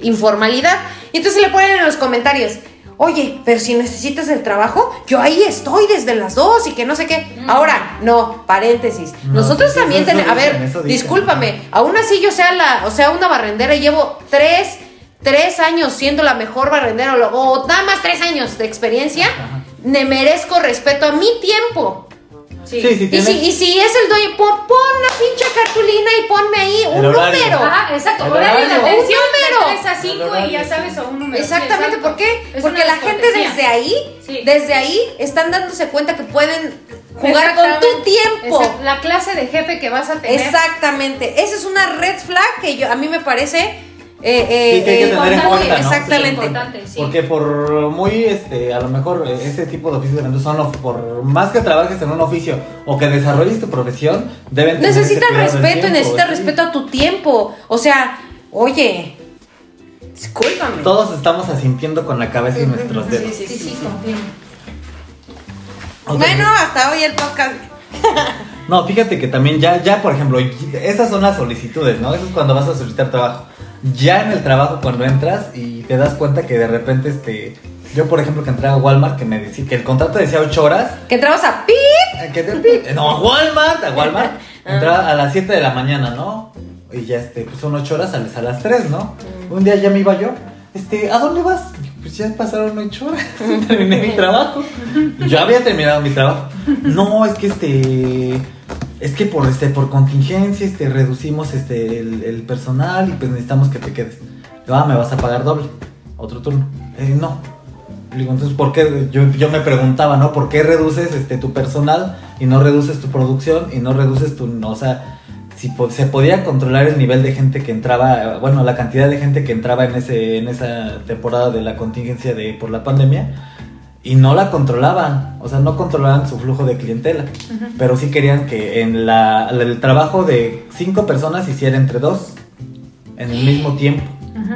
mm, informalidad. Y entonces le ponen en los comentarios, oye, pero si necesitas el trabajo, yo ahí estoy desde las dos y que no sé qué. Ahora, no, paréntesis. No, Nosotros también tenemos, a ver, discúlpame, aún así yo sea la, o sea, una barrendera y llevo tres, tres años siendo la mejor barrendera o, nada más tres años de experiencia, me merezco respeto a mi tiempo. Sí, sí, Y si, y si es el dueño, pon, pon la pinche cartulina y ponme ahí un número. Ajá, exacto. Horario de atención Un número. de 3 a 5 y ya sabes, o un número. Exactamente. ¿por qué? Es Porque una la gente desde ahí, Sí. desde ahí, están dándose cuenta que pueden jugar con tu tiempo. La clase de jefe que vas a tener. Exactamente. Esa es una red flag que yo a mí me parece. Eh, eh, Sí, que hay que eh, tener en cuenta, ¿no? Exactamente. Sí. Porque por muy, este, a lo mejor eh, ese tipo de oficios de ventas son, of- por más que trabajes en un oficio o que desarrolles tu profesión, deben tener Necesitas respeto necesitas sí. respeto a tu tiempo. O sea, oye, discúlpame. Todos estamos asintiendo con la cabeza y nuestros dedos. Sí, sí, Sí, sí, sí, sí. confirmo. Ok. Bueno, hasta hoy el podcast. No, fíjate que también ya, ya, por ejemplo, esas son las solicitudes, ¿no? Eso es cuando vas a solicitar trabajo. Ya en el trabajo cuando entras y te das cuenta que de repente, este, yo por ejemplo que entré a Walmart que me decía que el contrato decía 8 horas, Que entramos a pi. eh, que te- no, a Walmart, a Walmart, [laughs] entraba a las 7 de la mañana, ¿no? Y ya, este, pues son 8 horas, sales a las 3, ¿no? Un día ya me iba yo, este, ¿a dónde vas? Pues ya pasaron 8 horas, [laughs] terminé mi trabajo. Yo había terminado mi trabajo. No, es que este es que por este por contingencia este reducimos este el, el personal y pues necesitamos que te quedes. Ah, me vas a pagar doble. Otro turno. Eh, no. Le digo, entonces, ¿por qué? Yo, yo me preguntaba, ¿no? ¿Por qué reduces este, tu personal y no reduces tu producción y no reduces tu... no, o sea, si po- se podía controlar el nivel de gente que entraba, bueno, la cantidad de gente que entraba en, ese, en esa temporada de la contingencia de, por la pandemia, y no la controlaban, o sea, no controlaban su flujo de clientela, pero sí querían que en la, el trabajo de cinco personas hiciera entre dos en el mismo tiempo.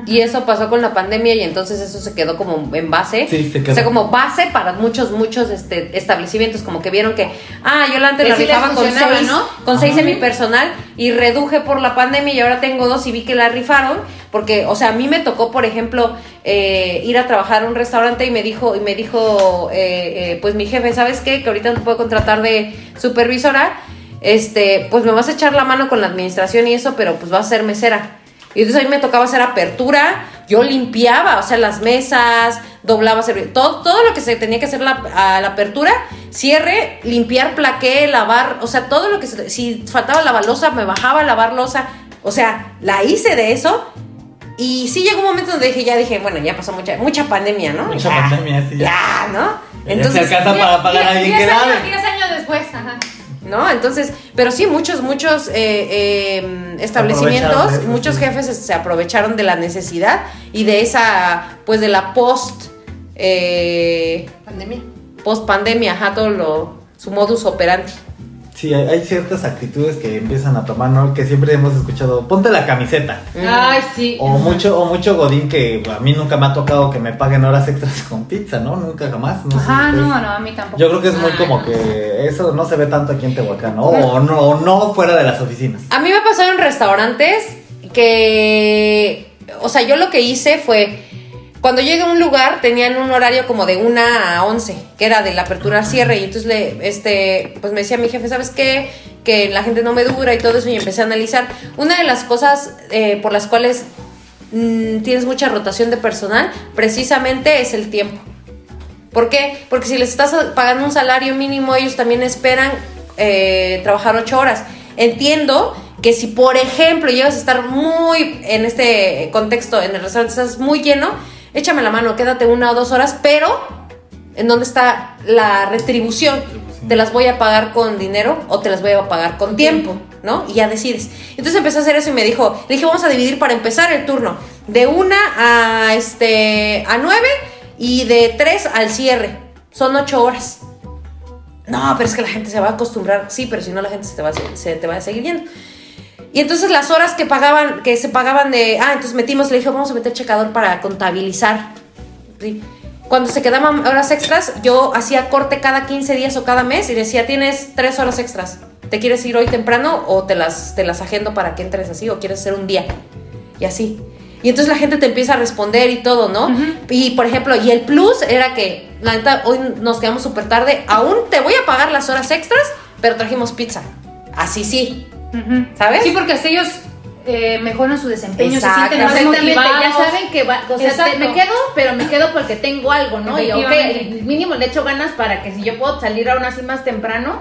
Y eso pasó con la pandemia y entonces eso se quedó como en base. Sí, se quedó. O sea, como base para muchos, muchos este, establecimientos, como que vieron que, ah, yo antes la sí les rifaba con seis, ¿no? con seis Ajá. semipersonal y reduje por la pandemia y ahora tengo dos y vi que la rifaron. Porque, o sea, a mí me tocó, por ejemplo, eh, ir a trabajar a un restaurante y me dijo, y me dijo, eh, eh, pues mi jefe, ¿sabes qué? Que ahorita no te puedo contratar de supervisora. Este, pues me vas a echar la mano con la administración y eso, pero pues vas a ser mesera. Y entonces a mí me tocaba hacer apertura, yo limpiaba, o sea, las mesas, doblaba, todo, todo lo que se tenía que hacer la- a la apertura, cierre, limpiar plaqué, lavar, o sea, todo lo que se, si faltaba lavar losa, me bajaba a lavar losa, o sea, la hice de eso. Y sí llegó un momento donde dije, ya dije, bueno, ya pasó mucha, mucha pandemia, ¿no? Mucha Ya, pandemia, sí, ya. Ya, ¿no? Ya Entonces, se alcanza para pagar a alguien que Diez años, lave. 10 años después, ajá. ¿No? Entonces, pero sí, muchos, muchos eh, eh, establecimientos, eso, muchos sí. jefes se, se aprovecharon de la necesidad y de esa, pues de la post, eh, Pandemia. post pandemia, ajá, todo lo, su modus operandi. Sí, hay, hay ciertas actitudes que empiezan a tomar, ¿no? Que siempre hemos escuchado, ponte la camiseta. Ay, sí. O mucho, o mucho godín que a mí nunca me ha tocado que me paguen horas extras con pizza, ¿no? Nunca jamás. No Ajá, no, ustedes- no, a mí tampoco. Yo creo que es muy como no. que eso no se ve tanto aquí en Tehuacán, ¿no? O no, o no fuera de las oficinas. A mí me pasó en restaurantes que, o sea, yo lo que hice fue, cuando llegué a un lugar tenían un horario como de una a 11, que era de la apertura al cierre, y entonces le, este, pues me decía mi jefe, ¿sabes qué? Que la gente no me dura y todo eso, y empecé a analizar. Una de las cosas eh, por las cuales mm, tienes mucha rotación de personal, precisamente es el tiempo. ¿Por qué? Porque si les estás pagando un salario mínimo, ellos también esperan eh, trabajar ocho horas. Entiendo que si, por ejemplo, llegas a estar muy en este contexto, en el restaurante, estás muy lleno, échame la mano, quédate una o dos horas, pero ¿en dónde está la retribución? ¿Te las voy a pagar con dinero o te las voy a pagar con tiempo? ¿no? Y ya decides. Entonces empezó a hacer eso y me dijo, le dije, vamos a dividir para empezar el turno de una a este a nueve y de tres al cierre. Son ocho horas. No, pero es que la gente se va a acostumbrar. Sí, pero si no la gente se te va, a- se te va a seguir yendo. Y entonces las horas que pagaban, que se pagaban de. Ah, entonces metimos, le dije, vamos a meter checador para contabilizar. Sí. Cuando se quedaban horas extras, yo hacía corte cada 15 días o cada mes y decía, tienes tres horas extras. ¿Te quieres ir hoy temprano o te las, te las agendo para que entres así o quieres hacer un día? Y así. Y entonces la gente te empieza a responder y todo, ¿no? Y por ejemplo, y el plus era que, la neta, hoy nos quedamos súper tarde. Aún te voy a pagar las horas extras, pero trajimos pizza. Así sí. Ujú. ¿Sabes? Sí, porque así ellos eh, mejoran su desempeño, Exacto. se sienten más Exactamente, ya motivados. saben que va, o sea, te- me quedo, pero me quedo porque tengo algo, ¿no? Y mínimo le echo ganas para que si yo puedo salir aún así más temprano,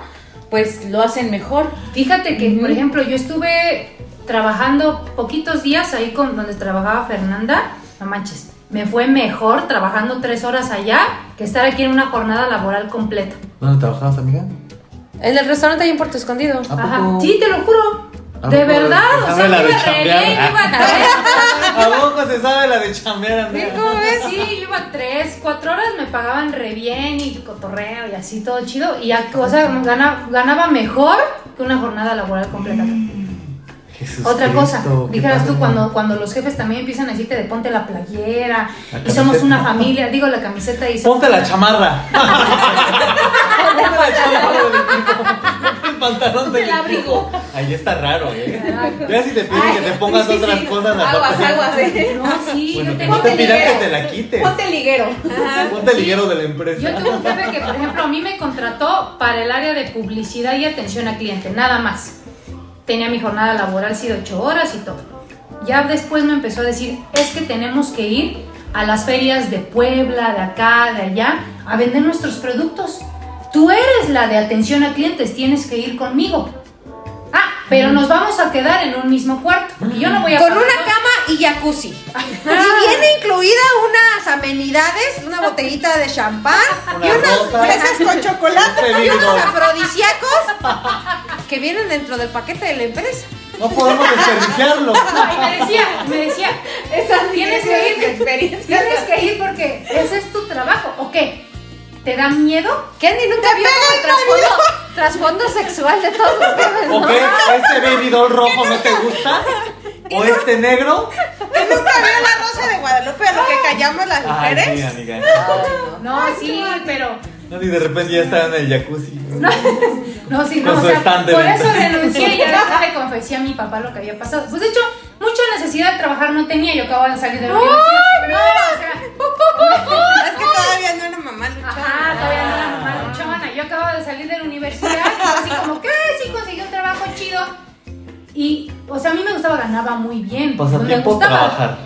pues lo hacen mejor. Fíjate que, Ujú. por ejemplo, yo estuve trabajando poquitos días ahí con donde trabajaba Fernanda. No manches, me fue mejor trabajando tres horas allá que estar aquí en una jornada laboral completa. ¿Dónde trabajabas, amiga? En el restaurante ahí en Puerto Escondido. ¿A Ajá. Sí, te lo juro. ¿A De verdad, o ¿Sabe sea, la me de iba re chambear? bien, yo iba tres. ¿A poco se sabe la de chambear, amiga? Sí, yo iba tres, cuatro horas, me pagaban re bien y cotorreo y así todo chido. Y ya, o sea, gana- ganaba mejor que una jornada laboral completa. Jesús Otra cosa, Cristo, dijeras tú, cuando, cuando los jefes también empiezan a decirte de ponte la playera La y somos una familia, digo la camiseta y Ponte la [laughs] chamarra. [laughs] Ponte la chamarra del equipo. El pantalón del El abrigo. Ahí está raro, ¿eh? Ya si te piden que te pongas sí, sí, otras sí. cosas. Aguas, aguas, eh. [laughs] No, sí, Bueno, yo que tengo no te pidan que te la quites. Ponte liguero. Ponte el liguero de la empresa. Yo tuve un jefe que, por ejemplo, a mí me contrató para el área de publicidad y atención al cliente, nada más. Tenía mi jornada laboral, sí, de ocho horas y todo. Ya después me empezó a decir, es que tenemos que ir a las ferias de Puebla, de acá, de allá, a vender nuestros productos. Tú eres la de atención a clientes, tienes que ir conmigo. Ah, pero nos vamos a quedar en un mismo cuarto, porque yo no voy a Con pagar una dos- cama y jacuzzi. [laughs] Y viene incluida unas amenidades, una botellita de champán y unas fresas con chocolate y unos afrodisíacos que vienen dentro del paquete de la empresa. No podemos desperdiciarlo. [laughs] No, y me decía, me decía, tienes que ir, tienes que ir porque ese es tu trabajo, ¿o qué? ¿Te da miedo? Kenny nunca vio como el trasfondo, [laughs] trasfondo sexual de todos los [laughs] bebés, ¿O ¿no? qué? ¿Este baby doll rojo no te gusta? [laughs] ¿O este negro? ¿Nunca vio la rosa de Guadalupe a lo que callamos las Ay, mujeres? sí, amiga. No, sí, pero No, y de repente ya estaba en el jacuzzi. [laughs] no, sí, Con no, o sea, por eso renuncié y ya después [laughs] le confesé a mi papá lo que había pasado. Pues de hecho, mucha necesidad de trabajar no tenía, yo acababa de salir de la universidad. No, o sea, [laughs] Es que todavía no era mamá luchona. Ajá, todavía no era mamá luchona. Yo acababa de salir de la universidad así como que sí conseguí un trabajo chido. Y, o sea, a mí me gustaba, ganaba muy bien. me Pasatiempo, gustaba. trabajar.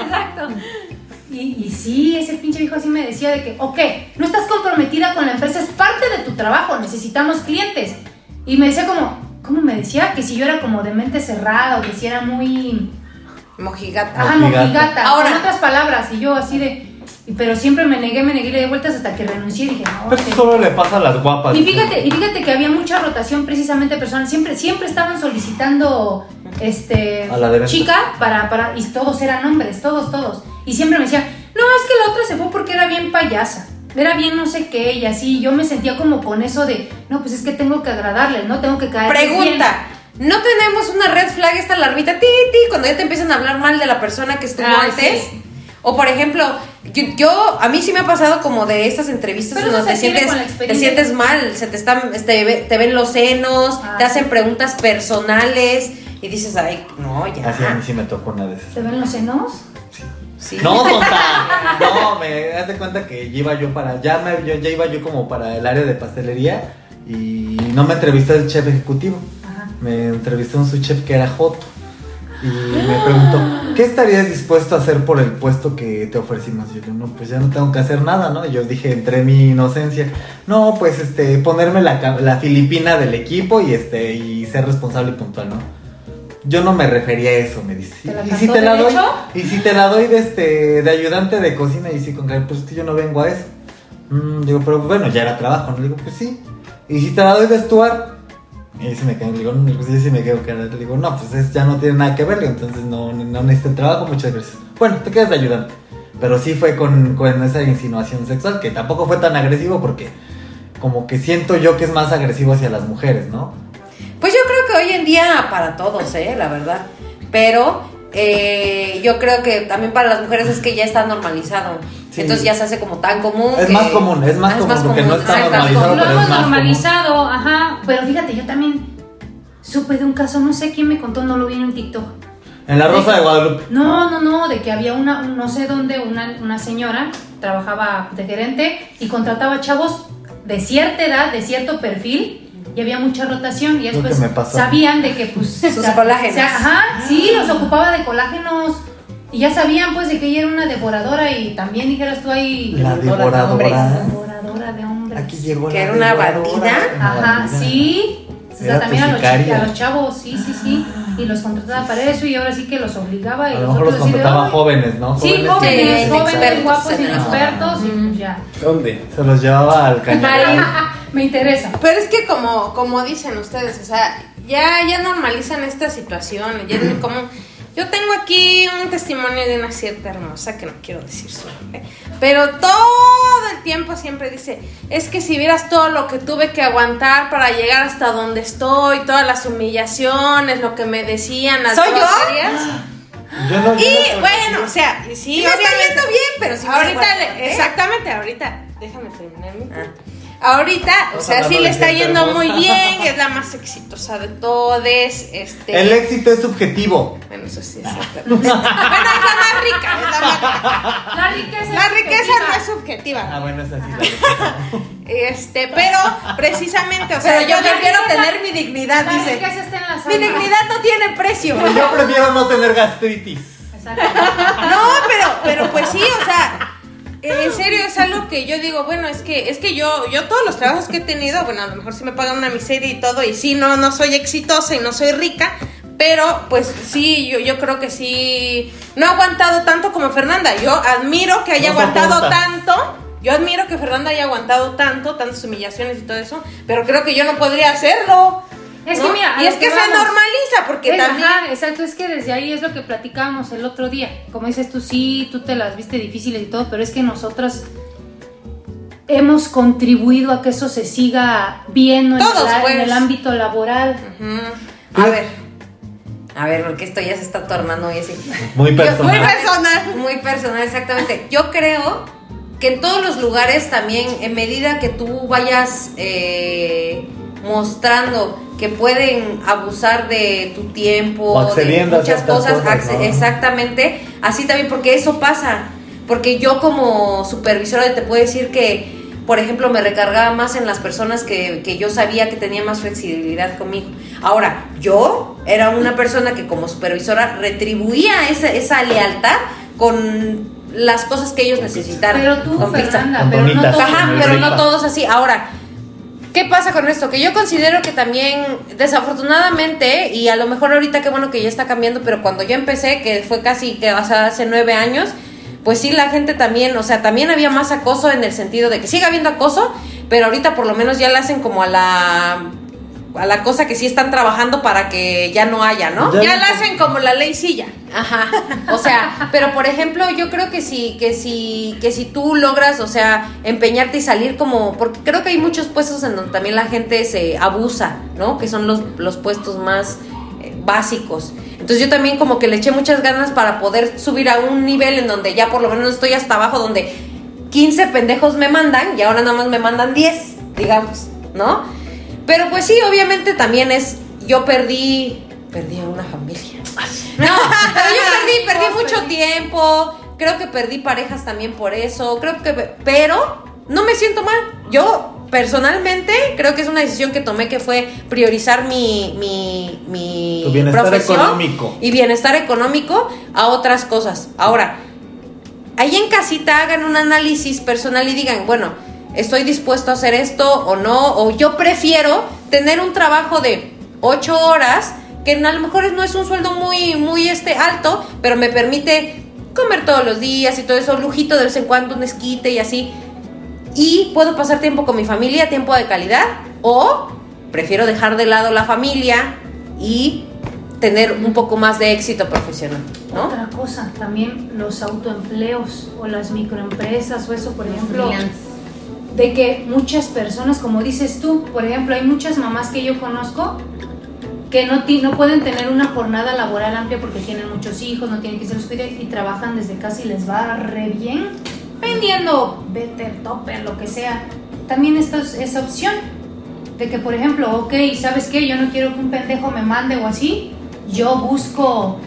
Exacto. Y, y sí, ese pinche viejo así me decía de que, ok, no estás comprometida con la empresa, es parte de tu trabajo, necesitamos clientes. Y me decía como, ¿cómo me decía? Que si yo era como de mente cerrada o que si era muy... Mojigata. Ajá, Mojigata. mojigata. Ahora- Ahora, otras palabras, y yo así de... y- Pero siempre me negué, me negué, le di vueltas hasta que renuncié y dije, no, Pero ok. eso solo le pasa a las guapas. Y fíjate, y fíjate que había mucha rotación precisamente personal. Siempre, siempre estaban solicitando este A la chica para, para, y todos eran hombres, todos, todos. Y siempre me decían, no, es que la otra se fue porque era bien payasa. Era bien no sé qué, y así. Yo me sentía como con eso de, no, pues es que tengo que agradarles, ¿no? Tengo que caer. Pregunta. ¿No tenemos una red flag esta alarmita ti, ti, cuando ya te empiezan a hablar mal de la persona que estuvo Ah, antes? sí. O por ejemplo, yo, yo- a mí sí me ha pasado como de estas entrevistas Pero donde te sientes, te sientes mal, se te están, te, te ven los senos, Ah, te sí. hacen preguntas personales y dices, ay, no, ya. Así a mí sí me tocó una de esas. ¿Te ven los senos? Sí. No, [laughs] tonta. No, me das de cuenta que ya iba yo para. Ya, me, yo, ya iba yo como para el área de pastelería. Y no me entrevistó el chef ejecutivo. Ajá. Me entrevistó un subchef que era Joto. Y me preguntó, ¿qué estarías dispuesto a hacer por el puesto que te ofrecimos? Y yo digo, no, pues ya no tengo que hacer nada, ¿no? Y yo dije, entre mi inocencia, no, pues este, ponerme la, la filipina del equipo y este, y ser responsable y puntual, ¿no? Yo no me refería a eso, me dice. ¿Te la ¿Y si te la doy? Y si te la doy de este, de ayudante de cocina y sí, con pues que yo no vengo a eso. Mm, digo, pero bueno, ya era trabajo, ¿no? Digo, pues sí. Y si te la doy de Stuart, Y ahí sí me quedé, le digo, no, pues yo sí me quedo cara. Le digo, no, pues es- ya no tiene nada que ver, entonces no, no el trabajo, muchas gracias. Bueno, te quedas de ayudante. Pero sí fue con, con esa insinuación sexual, que tampoco fue tan agresivo porque como que siento yo que es más agresivo hacia las mujeres, ¿no? Pues yo creo que hoy en día para todos, ¿eh? La verdad. Pero eh, yo creo que también para las mujeres es que ya está normalizado. Sí. Entonces ya se hace como tan común. Es que- más común, es más Ah, común, porque no está exacto. normalizado, Lo hemos es más normalizado, ajá. Pero fíjate, yo también supe de un caso, no sé quién me contó, no lo vi en un TikTok. En la Rosa de Guadalupe. No, no, no, de que había una, un- no sé dónde, una, una señora trabajaba de gerente y contrataba chavos de cierta edad, de cierto perfil, y había mucha rotación y después pasó. sabían de que pues Sus colágenos. ajá, sí, los ocupaba de colágenos y ya sabían pues de que ella era una devoradora y también dijeras tú ahí La Devoradora de hombres. devoradora. devoradora de hombres. Aquí llegó Que la era una bandida. Ajá, sí. O sea, Era tu también a los, sicaria. chi- a los chavos, sí, sí, sí. Y los contrataba para eso y ahora sí que los obligaba y A lo los mejor los otros así de, contrataba jóvenes, ¿no? Sí, jóvenes, Sí, jóvenes, guapos, inexpertos y pues ya. ¿Dónde? Se los llevaba al cañón. Me interesa. Pero es que como, como dicen ustedes, o sea, ya, ya normalizan esta situación, ya es muy común. Yo tengo aquí un testimonio de una cierta hermosa, que no quiero decir su nombre, pero todo el tiempo siempre dice, es que si vieras todo lo que tuve que aguantar para llegar hasta donde estoy, todas las humillaciones, lo que me decían, las ¿Soy yo? groserías. [gasps] Yo no, Y no- bueno, o sea, y sí, Y me está yendo bien, pero me ahorita, le- ¿eh? exactamente, ahorita, déjame terminar mi Ah. Ahorita, o sea, sí le está yendo hermosa. muy bien, es la más exitosa de todas, este... El éxito es subjetivo. Bueno, eso sí es cierto. [laughs] bueno, es la más rica, es la más rica. La riqueza. La es riqueza subjetiva. no es subjetiva. Ah, bueno, es así. la. Este, pero precisamente, o sea, Pero yo la prefiero riqueza- tener mi dignidad, La dice. riqueza está en las Mi dignidad no tiene precio. Pero yo prefiero no tener gastritis. Exacto. No, pero, pero pues sí, o sea, en serio es algo que yo digo, bueno, es que, es que yo, yo todos los trabajos que he tenido, bueno, a lo mejor sí me pagan una miseria y todo, y sí, no, no soy exitosa y no soy rica, pero pues sí, yo, yo creo que sí, no he aguantado tanto como Fernanda. Yo admiro que haya No aguantado tanto. Yo admiro que Fernanda haya aguantado tanto, tantas humillaciones y todo eso, pero creo que yo no podría hacerlo. Es ¿no? que mira, y es que, se vamos. normaliza, porque Es- también. ajá, exacto, es que desde ahí es lo que platicábamos el otro día. Como dices tú, sí, tú te las viste difíciles y todo, pero es que nosotras hemos contribuido a que eso se siga viendo en, Todos, el, pues. en el ámbito laboral. A ver. A ver, porque esto ya se está tornando muy así. Muy Yo- personal. muy personal. Muy personal, exactamente. Yo creo que en todos los lugares también, en medida que tú vayas eh, mostrando que pueden abusar de tu tiempo, O de muchas cosas, cosas, acce- ¿no? exactamente, así también, porque eso pasa. Porque yo como supervisora te puedo decir que, por ejemplo, me recargaba más en las personas que, que yo sabía que tenía más flexibilidad conmigo. Ahora, yo era una persona que como supervisora retribuía esa, esa lealtad con las cosas que ellos necesitaran. Pero tú, Con pizza. Fernanda, Con pero no todos. Ajá, pero no todos así. Ahora, ¿qué pasa con esto? Que yo considero que también, desafortunadamente, y a lo mejor ahorita qué bueno que ya está cambiando, pero cuando yo empecé, que fue casi que o hace nueve años, pues sí, la gente también, o sea, también había más acoso en el sentido de que sigue habiendo acoso, pero ahorita por lo menos ya le hacen como a la a la cosa que sí están trabajando para que ya no haya, ¿no? Ya Ya no- la hacen como la ley silla. Ajá. O sea, pero por ejemplo, yo creo que si, que si, que si tú logras, o sea, empeñarte y salir como, porque creo que hay muchos puestos en donde también la gente se abusa, ¿no? Que son los, los puestos más eh, básicos. Entonces yo también como que le eché muchas ganas para poder subir a un nivel en donde ya por lo menos estoy hasta abajo, donde 15 pendejos me mandan y ahora nada más me mandan 10, digamos, ¿no? Pero pues sí, obviamente también es, yo perdí, perdí a una familia. No, pero yo perdí, [laughs] perdí mucho tiempo. Creo que perdí parejas también por eso. Creo que, pero no me siento mal. Yo personalmente creo que es una decisión que tomé que fue priorizar mi, mi, mi Tu bienestar profesión económico. y bienestar económico a otras cosas. Ahora, ahí en casita hagan un análisis personal y digan, bueno, estoy dispuesto a hacer esto o no, o yo prefiero tener un trabajo de ocho horas que a lo mejor no es un sueldo muy, muy este, alto, pero me permite comer todos los días y todo eso, lujito de vez en cuando, un esquite y así. Y puedo pasar tiempo con mi familia, tiempo de calidad, o prefiero dejar de lado la familia y tener un poco más de éxito profesional, ¿no? Otra cosa, también los autoempleos o las microempresas o eso, por ejemplo, freelance. De que muchas personas, como dices tú, por ejemplo, hay muchas mamás que yo conozco que no, no pueden tener una jornada laboral amplia porque tienen muchos hijos, no tienen que se los cuide y trabajan desde casa y les va re bien vendiendo better, topper, lo que sea. También esta es esa opción de que, por ejemplo, ok, ¿sabes qué? Yo no quiero que un pendejo me mande o así. Yo busco,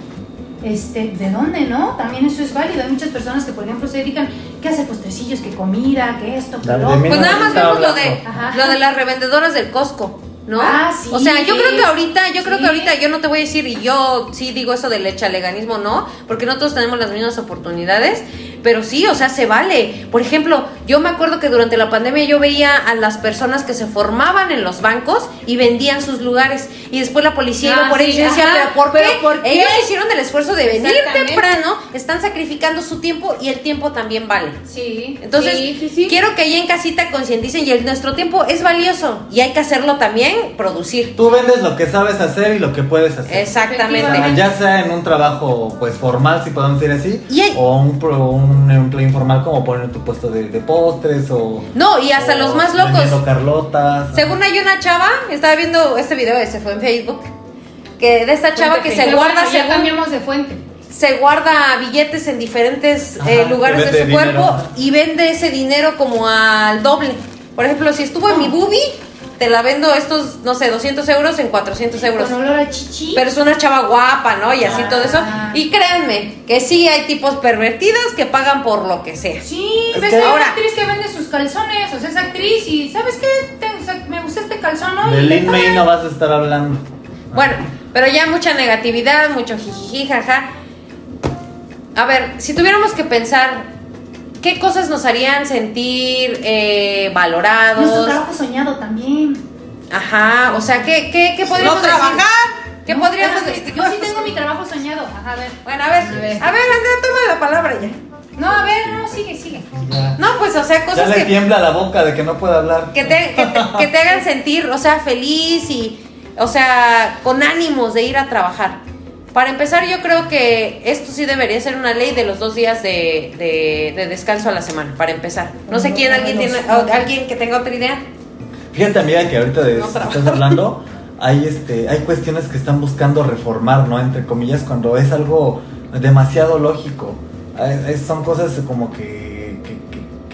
este, ¿de dónde, no? También eso es válido. Hay muchas personas que, por ejemplo, se dedican, ¿qué hace postrecillos? ¿Qué comida? ¿Qué esto? ¿Qué lo Pues nada más vemos lo de Ajá. lo de las revendedoras del Costco, ¿no? Ah, sí, o sea, yo creo que ahorita, yo creo que ahorita yo no te voy a decir y yo sí digo eso del echaleganismo, no, porque no todos tenemos las mismas oportunidades, pero sí, o sea, se vale. Por ejemplo, yo me acuerdo que durante la pandemia yo veía a las personas que se formaban en los bancos y vendían sus lugares y después la policía Ah, iba por ellos y sí, decía, ajá, pero ¿por qué? pero ¿por qué? Ellos hicieron el esfuerzo de venir temprano, están sacrificando su tiempo y el tiempo también vale. Sí. Entonces, Sí, sí, sí. quiero que ahí en casita concienticen y el, nuestro tiempo es valioso y hay que hacerlo también, producir. Tú vendes lo que sabes hacer y lo que puedes hacer. O Exactamente. sea, ya sea en un trabajo pues formal, si podemos decir así, Y hay- o un, pro- un empleo informal como poner tu puesto de, de postres o... No, y hasta o los más locos. carlotas. Según hay una chava, estaba viendo este video, ese fue en Facebook, que de esta chava que se Pero guarda bueno, ya según- cambiamos de fuente. se guarda billetes en diferentes Ajá, eh, lugares que de su cuerpo y vende ese dinero como al doble. Por ejemplo, si estuvo en mi boobie, te la vendo estos, no sé, 200 euros en 400 euros. Con olor a chichi. Pero es una chava guapa, ¿no? Y así Ah. todo eso. Y créanme que sí hay tipos pervertidos que pagan por lo que sea. Sí, Es ves que- hay Ahora- una actriz que vende sus calzones, o sea, es actriz y ¿sabes qué? Te- o sea, me gusta este calzón hoy. De y le Lin no vas a estar hablando. Bueno, pero ya mucha negatividad, mucho jijiji, jaja. A ver, si tuviéramos que pensar, ¿qué cosas nos harían sentir eh, Nuestro valorados? trabajo soñado también. Ajá, o sea, ¿qué, qué, qué podríamos No decir? trabajar. ¿Qué No, podríamos espérate, decir? Yo sí tengo mi trabajo soñado. Ajá, a ver. Bueno, a ver, A ver. a ver, Andrea, toma la palabra ya. No, a ver, no, sigue, sigue. Ya, No, pues, o sea, ya cosas le que, tiembla la boca de que no puede hablar. que te, que, te, que te hagan sentir, o sea, feliz y, o sea, con ánimos de ir a trabajar. Para empezar, yo creo que esto sí debería ser una ley de los dos días de, de- de descanso a la semana, para empezar. No sé quién, alguien tiene, o- alguien que tenga otra idea. Fíjate, amiga, que ahorita de No eso que trabajo. estás hablando, hay este, hay cuestiones que están buscando reformar, ¿no? Entre comillas, cuando es algo demasiado lógico. Es- es- son cosas como que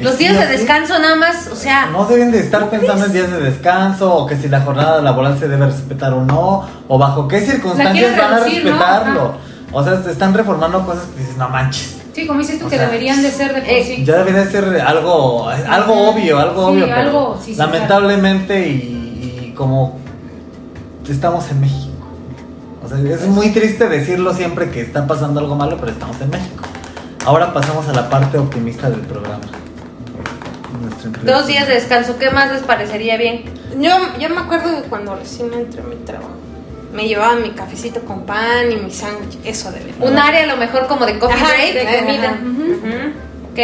Los días de descanso nada más, o sea, No deben de estar pensando en días de descanso o que si la jornada laboral se debe respetar o no, o bajo qué circunstancias van a reducir, ¿no? respetarlo. O sea, se están reformando cosas que dices, no manches. Sí, como dices tú, O que sea, deberían de ser de por eh, sí. Ya debería ser algo, algo obvio, algo Sí, obvio, pero algo, sí, sí, lamentablemente y, y como estamos en México. O sea, es muy triste decirlo siempre que está pasando algo malo, pero estamos en México. Ahora pasamos a la parte optimista del programa. Dos días de descanso, ¿qué más les parecería bien? Yo, yo me acuerdo de cuando recién entré a mi trabajo. Me llevaba mi cafecito con pan y mi sándwich. Eso debe. Un área a lo mejor como de coffee Ajá, break. de comida. Ajá. Ujú. Ok.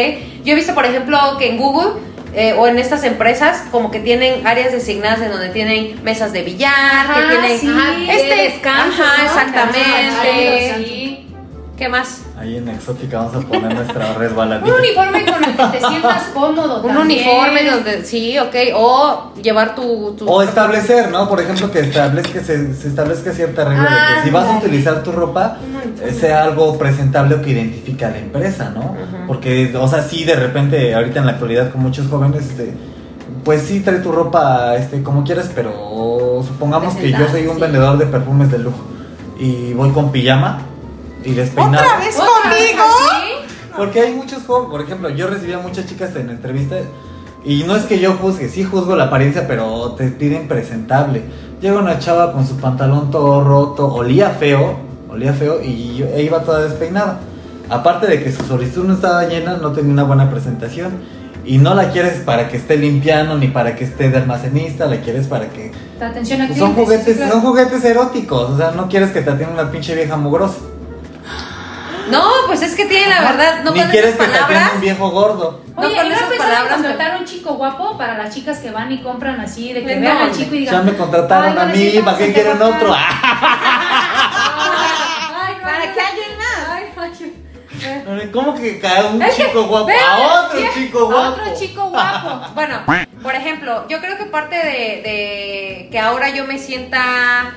Yo he visto, por ejemplo, que en Google eh, o en estas empresas como que tienen áreas designadas en donde tienen mesas de billar, Ajá, que tienen sí. este de descanso, Ajá, ¿no? exactamente. Sí. ¿Qué más? Ahí en Exótica vamos a poner nuestra [laughs] resbaladita. Un uniforme con el que te sientas cómodo. Un también. uniforme donde sí, ok, o llevar tu, tu O establecer, ¿no? Por ejemplo, que establezca, se, se establezca cierta regla de que si vas a utilizar tu ropa, sea algo presentable o que identifique a la empresa, ¿no? Porque, o sea, sí, de repente, ahorita en la actualidad con muchos jóvenes, este, pues sí, trae tu ropa este, como quieras, pero supongamos que yo soy un sí. vendedor de perfumes de lujo y voy con pijama y despeinado. ¿Otra vez ¿Otra vez conmigo? Porque hay muchos jóvenes, por ejemplo, yo recibía muchas chicas en entrevistas y no es que yo juzgue, sí juzgo la apariencia, pero te piden presentable. Llega una chava con su pantalón todo roto, olía feo, olía feo y yo- e iba toda despeinada. Aparte de que su solicitud no estaba llena, no tenía una buena presentación. Y no la quieres para que esté limpiando ni para que esté de almacenista, la quieres para que... Atención a pues, son juguetes, son juguetes eróticos, o sea, no quieres que te atienda una pinche vieja mugrosa. No, pues es que tiene la verdad, no ni con quieres esas que te palabras. un viejo gordo. No Oye, con ¿y no esas palabras, contratar a un chico guapo para las chicas que van y compran así, de que ¿En vean al chico y digan. Ya me contrataron "Ay, a mí, ¿para qué quieren trabajar". otro? [laughs] Ay, no, Para no, que alguien más. Ay, no, yo- ¿Cómo que cae un Es que, chico guapo ve, a otro ve, chico a guapo? otro chico guapo. [laughs] Bueno, por ejemplo, yo creo que parte de, de que ahora yo me sienta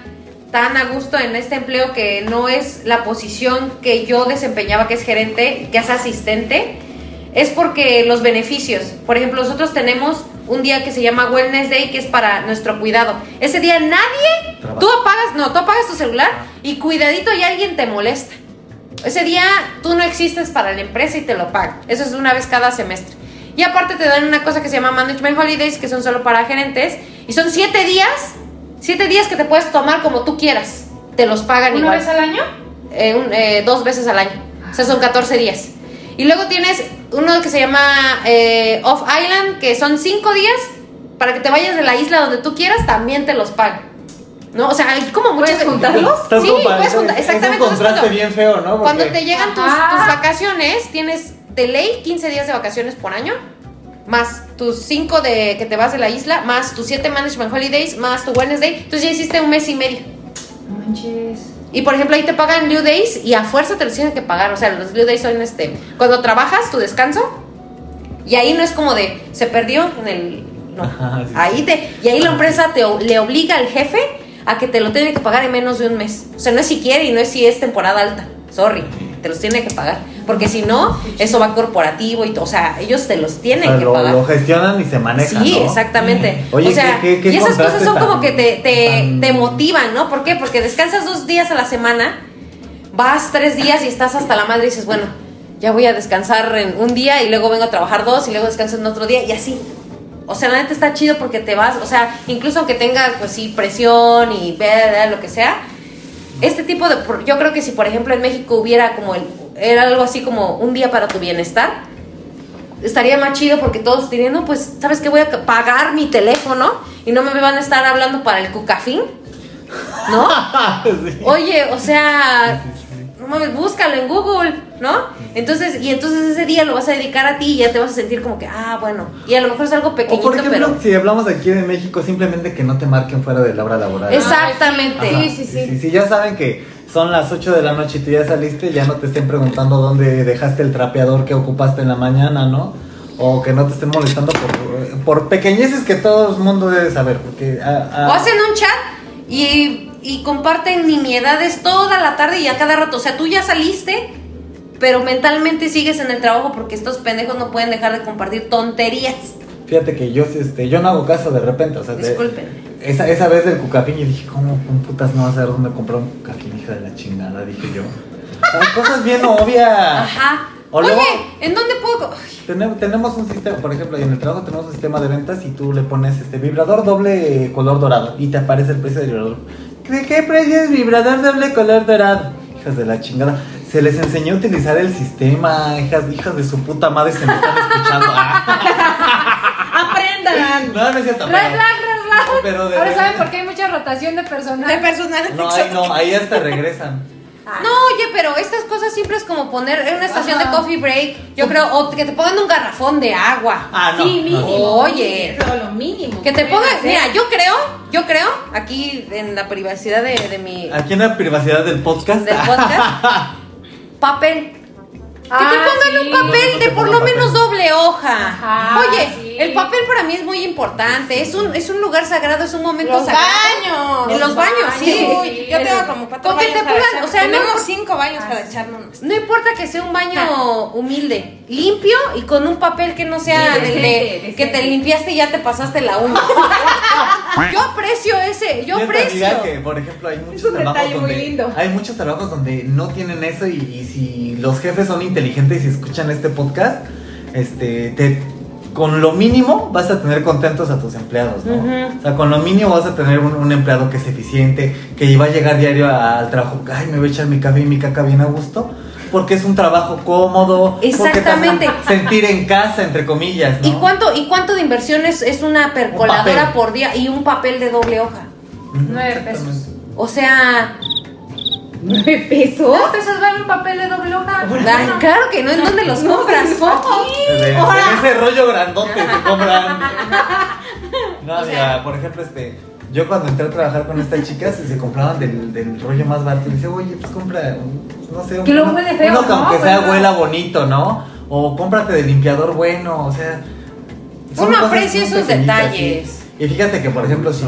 tan a gusto en este empleo que no es la posición que yo desempeñaba, que es gerente, que es asistente, es porque los beneficios. Por ejemplo, nosotros tenemos un día que se llama Wellness Day, que es para nuestro cuidado. Ese día nadie, tú apagas, no, tú apagas tu celular y cuidadito y alguien te molesta. Ese día tú no existes para la empresa y te lo pagan. Eso es una vez cada semestre. Y aparte te dan una cosa que se llama Management Holidays, que son solo para gerentes. Y son siete días, siete días que te puedes tomar como tú quieras. Te los pagan ¿Una igual. vez al año? Eh, un- eh, dos veces al año. O sea, son 14 días. Y luego tienes uno que se llama eh, Off Island, que son cinco días para que te vayas de la isla donde tú quieras, también te los pagan. ¿No? O sea, hay como muchas... ¿Puedes juntarlos? Sí, puedes juntar, exactamente, Es un contraste cuando- bien feo, ¿no? Cuando Porque- te llegan tus, Ajá. tus vacaciones, tienes de ley 15 días de vacaciones por año, más tus 5 de que te vas de la isla, más tus 7 management holidays, más tu Wednesday. Entonces ya hiciste un mes y medio. No manches. Y por ejemplo, ahí te pagan New Days y a fuerza te los tienen que pagar. O sea, los New Days son este. Cuando trabajas, tu descanso. Y ahí no es como de. Se perdió en el. No. Ajá, sí, ahí te. Y ahí la empresa te, le obliga al jefe a que te lo tiene que pagar en menos de un mes. O sea, no es si quiere y no es si es temporada alta. Sorry. Te los tiene que pagar. Porque si no, eso va corporativo y todo. O sea, ellos te los o tienen sea, que lo, pagar. lo gestionan y se manejan. Sí, ¿no? exactamente. Oye, o sea, ¿qué- qué- qué y esas cosas son como que te, te, tan- te motivan, ¿no? ¿Por qué? Porque descansas dos días a la semana, vas tres días y estás hasta la madre y dices, bueno, ya voy a descansar en un día y luego vengo a trabajar dos y luego descanso en otro día y así. O sea, la neta está chido porque te vas, o sea, incluso aunque tengas, pues sí, presión y bla, bla, lo que sea, este tipo de, yo creo que si por ejemplo en México hubiera como el, era algo así como un día para tu bienestar, estaría más chido porque todos dirían, no, pues, ¿sabes qué? Voy a pagar mi teléfono y no me van a estar hablando para el cucafín, ¿no? [laughs] Sí. Oye, o sea, [laughs] no mames, búscalo en Google, ¿no? Entonces, y entonces ese día lo vas a dedicar a ti y ya te vas a sentir como que, ah, bueno, y a lo mejor es algo O pequeñito, por ejemplo, pero... si hablamos aquí en México, simplemente que no te marquen fuera de la hora laboral. Exactamente. Ajá. Sí, sí, sí. Si ya saben que son las 8 de la noche y tú ya saliste, ya no te estén preguntando dónde dejaste el trapeador que ocupaste en la mañana, ¿no? O que no te estén molestando por, por pequeñeces que todo el mundo debe saber. Porque, ah, ah, O hacen un chat y, y comparten nimiedades toda la tarde y a cada rato. O sea, tú ya saliste, pero mentalmente sigues en el trabajo porque estos pendejos no pueden dejar de compartir tonterías. Fíjate que yo, este, yo no hago caso de repente. O sea, de- Disculpen. esa, esa vez del cucafín, yo dije, ¿cómo con putas no vas a ver dónde comprar un cucafín, hija de la chingada? Dije yo. Hay cosas bien obvias. Ajá. Oye, luego- ¿en dónde puedo.? Tenemos, tenemos un sistema, por ejemplo, en el trabajo tenemos un sistema de ventas y tú le pones este vibrador doble color dorado y te aparece el precio del vibrador. ¿De qué precio es vibrador doble color dorado? Hijas de la chingada. Se les enseñó a utilizar el sistema, hijas, hijas de su puta madre se me están escuchando. [laughs] Aprendan. No, no es cierto. Red pero- flag, red flag. Pero Ahora saben por qué hay mucha rotación de personal. De personal. No, ahí no, ahí hasta regresan. No, oye, pero estas cosas siempre es como poner en una estación Ajá. de coffee break, yo creo, o que te pongan un garrafón de agua. Ah, no. Sí, no. mínimo. Oye. Lo, mínimo. Que te pongan, hacer. mira, yo creo, yo creo, aquí en la privacidad de, de mi Aquí en la privacidad del podcast. del podcast, [laughs] papel. Que te Ah, pongan sí. un papel No, no de por lo menos papel. doble hoja. Ajá, Oye, sí. el papel para mí es muy importante. Es un, es un lugar sagrado, es un momento Los sagrado. baños. En los baños, sí. Uy, yo tengo como cuatro baños te pongan, o sea, no- Tenemos cinco baños para echarnos. No importa que sea un baño humilde, limpio y con un papel que no sea Sí, del de que te limpiaste y ya te pasaste la uña. [laughs] yo aprecio ese, yo aprecio. que por ejemplo hay muchos un trabajos detalle muy donde lindo. hay muchos trabajos donde no tienen eso y, y si los jefes son inteligentes y escuchan este podcast, este te con lo mínimo vas a tener contentos a tus empleados, ¿no? O sea, con lo mínimo vas a tener un, un empleado que es eficiente, que va a llegar diario a- al trabajo, ay, me voy a echar mi café y mi caca bien a gusto, porque es un trabajo cómodo, porque te Exactamente. sentir en casa, entre comillas, ¿no? ¿Y cuánto y cuánto de inversión es, es una percoladora por día y un papel de doble hoja? Nueve pesos. O sea, ¿Nueve pesos? ¿Dos pesos vale un papel de doble hoja? Ay, claro que no, ¿en dónde los No, compras? no. Ese rollo grandote se compran. [laughs] No, O sea- mira, por ejemplo, este. Yo cuando entré a trabajar con estas chicas se compraban del, del rollo más barato. Y decía, oye, pues compra, no sé, un- Que luego huele feo, uno que ¿no? aunque sea Huele- huela bonito, ¿no? O cómprate de limpiador bueno, o sea. Uno aprecia esos detalles. sí. Y fíjate que, por ejemplo, si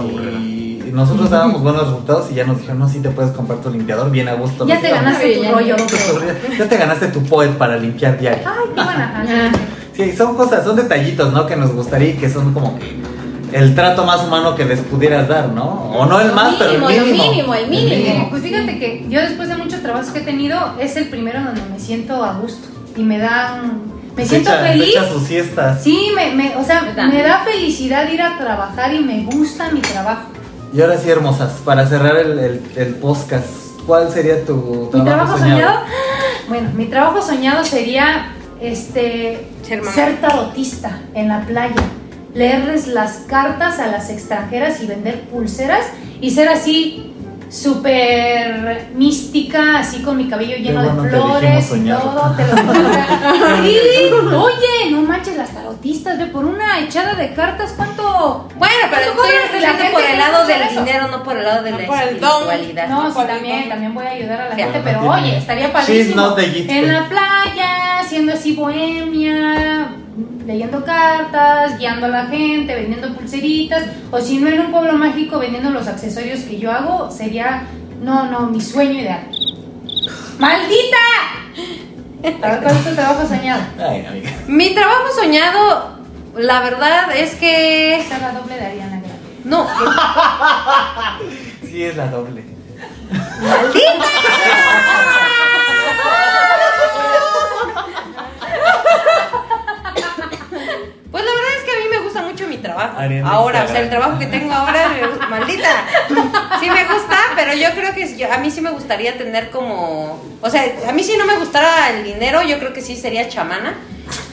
nosotros dábamos buenos resultados y ya nos dijeron, no, sí te puedes comprar tu limpiador bien a gusto. Ya te ganaste tu rollo Ya te- Ya te ganaste tu poet para limpiar diario. Ay, qué buena. [laughs] Sí, son cosas, son detallitos, ¿no? Que nos gustaría y que son como que el trato más humano que les pudieras dar, ¿no? O no el más, pero el Mínimo, mínimo. lo mínimo, el mínimo. Pues fíjate que yo después de muchos trabajos que he tenido, es el primero donde me siento a gusto y me dan... Me siento echa- se feliz. echa sus siestas. Sí, me, me, o sea, me da felicidad ir a trabajar y me gusta mi trabajo. Y ahora sí, hermosas, para cerrar el, el, el podcast, ¿cuál sería tu Mi trabajo, trabajo soñado? soñado, bueno, mi trabajo soñado sería este Ser ser tarotista en la playa, leerles las cartas a las extranjeras y vender pulseras y ser así súper mística, así con mi cabello lleno bueno de flores y todo, te lo juro. [laughs] Sí, oye, no manches las tarotistas, ve por una echada de cartas, ¿cuánto? Bueno, pero ¿Cuánto viendo gente por el lado del eso. dinero, no por el lado de No la espiritualidad. No, sí, también, también voy a ayudar a la gente, pero oye, estaría padrísimo. En la playa, siendo así bohemia, leyendo cartas, guiando a la gente, vendiendo pulseritas, o si no en un pueblo mágico vendiendo los accesorios que yo hago, sería, no, no, mi sueño ideal. ¡Maldita! A ver, ¿cuál es tu trabajo soñado? Ay, amiga. Mi trabajo soñado, la verdad es que. Ser la doble de Ariana Grande. No, [laughs] Sí, es la doble. Pues mucho mi trabajo. Ariana ahora, o sea, el trabajo que tengo ahora, me gusta- [laughs] maldita. Sí me gusta, pero yo creo que yo- a mí sí me gustaría tener como, o sea, a mí si no me gustara el dinero, yo creo que sí sería chamana.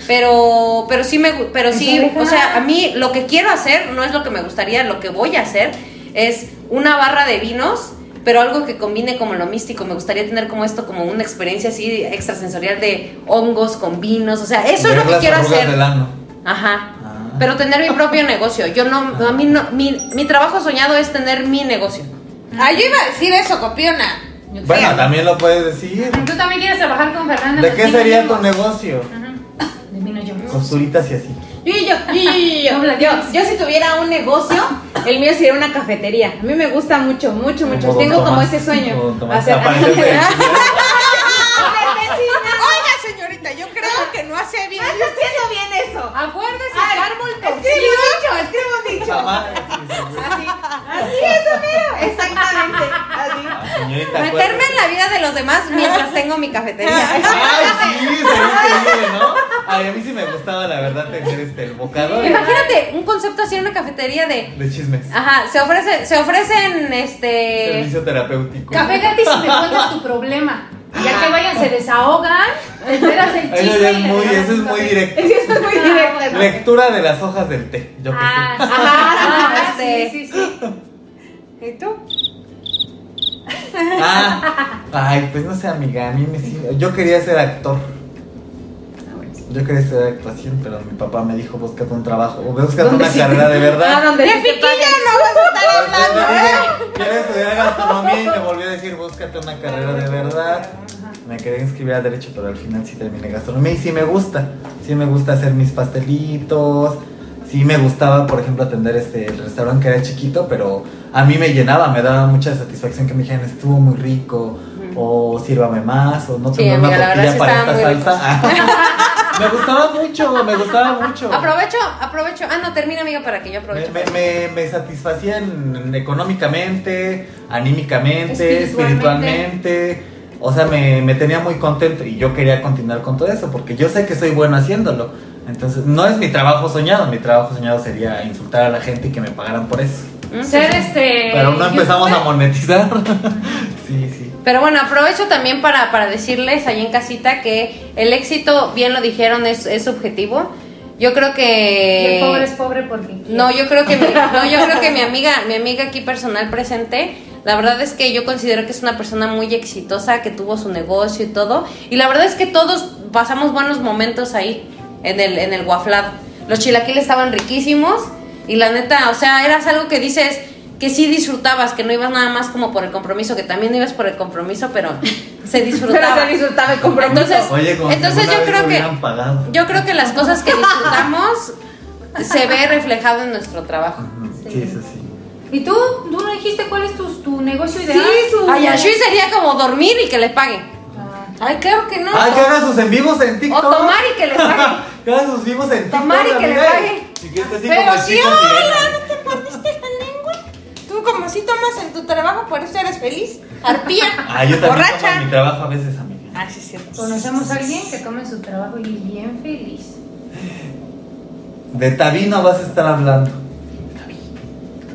Pero, pero sí me, pero sí, o sea, a mí lo que quiero hacer no es lo que me gustaría, lo que voy a hacer es una barra de vinos, pero algo que combine como lo místico. Me gustaría tener como esto, como una experiencia así extrasensorial de hongos con vinos, o sea, eso es lo que quiero hacer. del ano. Ajá. Ah. Pero tener mi propio negocio. Yo no, a mí no, mi, mi trabajo soñado es tener mi negocio. Ah, yo iba a decir eso, copiona. Bueno, también lo puedes decir. ¿Tú también quieres trabajar con Fernanda? ¿De qué Martín sería tu negocio? Ajá. De vino yo. Costuritas y así. Yo, yo, yo, yo, yo, No si tuviera un negocio, el mío sería una cafetería. A mí me gusta mucho, mucho, mucho. Como Tengo como ese sueño. Hacer-. [laughs] Oiga, señorita, yo creo que no hace bien. Estoy haciendo bien eso. Acuérdese, Ay, Carmel Escribe un dicho, escribe un dicho. Así, así es, mero. Exactamente. Así. Ah, señorita, Meterme en la vida de los demás mientras tengo mi cafetería. Ay, sí, sería increíble, ¿no? Ay, a mí sí me gustaba, la verdad, tener este, el bocado de, Imagínate un concepto así en una cafetería de. de chismes. Ajá, se ofrece, se ofrecen este. Servicio terapéutico. Café gratis y me cuentas tu problema. Ya que vayan, se desahogan, te enteras [laughs] Eso chisme ya es muy, eso es muy directo. [laughs] Eso es muy directo. ¿no? Lectura de las hojas del té. Yo que Ah, sé. [laughs] sí. Ajá, Ah, este. sí, sí, sí. ¿Y tú? Ah, ay, pues no sé, amiga. A mí me sí- Yo quería ser actor. Yo quería estudiar actuación, pero mi papá me dijo: búscate un trabajo. O búscate una carrera de Ah, verdad. donde sí te paguen. no vas a estar hablando, ¿eh? Quiero estudiar gastronomía y me volvió a decir: búscate una carrera de verdad. Me quería inscribir a Derecho, pero al final sí terminé gastronomía y sí me gusta. Sí me gusta hacer mis pastelitos. Sí me gustaba, por ejemplo, atender este el restaurante que era chiquito, pero a mí me llenaba, me daba mucha satisfacción que me dijeran estuvo muy rico, o sírvame más, o no Sí, tengo una amiga, tortilla para esta salsa. [laughs] me gustaba mucho, me gustaba mucho. Aprovecho, aprovecho. Ah, no, termina, amiga, para que yo aproveche. me, me, me satisfacían económicamente, anímicamente, Espiritualmente. espiritualmente. O sea, me, me tenía muy contento y yo quería continuar con todo eso porque yo sé que soy bueno haciéndolo. Entonces, no es mi trabajo soñado. Mi trabajo soñado sería insultar a la gente y que me pagaran por eso. Mm, Ser este. Pero no empezamos a monetizar. [laughs] sí, sí. Pero bueno, aprovecho también para, para decirles ahí en casita que el éxito, bien lo dijeron, es, es subjetivo. Yo creo Y que. el pobre es pobre porque. No, yo creo que mi, no, yo creo que mi amiga, mi amiga aquí personal presente La verdad es que yo considero que es una persona muy exitosa, que tuvo su negocio y todo. Y la verdad es que todos pasamos buenos momentos ahí, en el, en el guaflado. Los chilaquiles estaban riquísimos. Y la neta, o sea, eras algo que dices que sí disfrutabas, que no ibas nada más como por el compromiso, que también ibas por el compromiso, pero se [laughs] disfrutaba. Pero se disfrutaba el compromiso. Entonces, Oye, como entonces yo creo que yo creo que las cosas que disfrutamos [laughs] se ve reflejado en nuestro trabajo. Sí, eso sí. ¿Y tú? ¿Tú no dijiste cuál es tu, tu negocio ideal? su- Ay, así sería como dormir y que le paguen. Ah, Ay, claro que no. Ah, que haga sus en vivos en O TikTok. tomar y que le paguen. [laughs] que haga sus vivos en TikTok. Tomar y que le paguen. Y que esté así Pero como sí, hola, como si tomas en tu trabajo, por eso eres feliz. Arpía. [laughs] Ah, yo también Borracha. tomo en mi trabajo a veces, amiga. Ah, sí, es cierto. Conocemos a alguien que tome su trabajo y es bien feliz. De Tabino vas a estar hablando.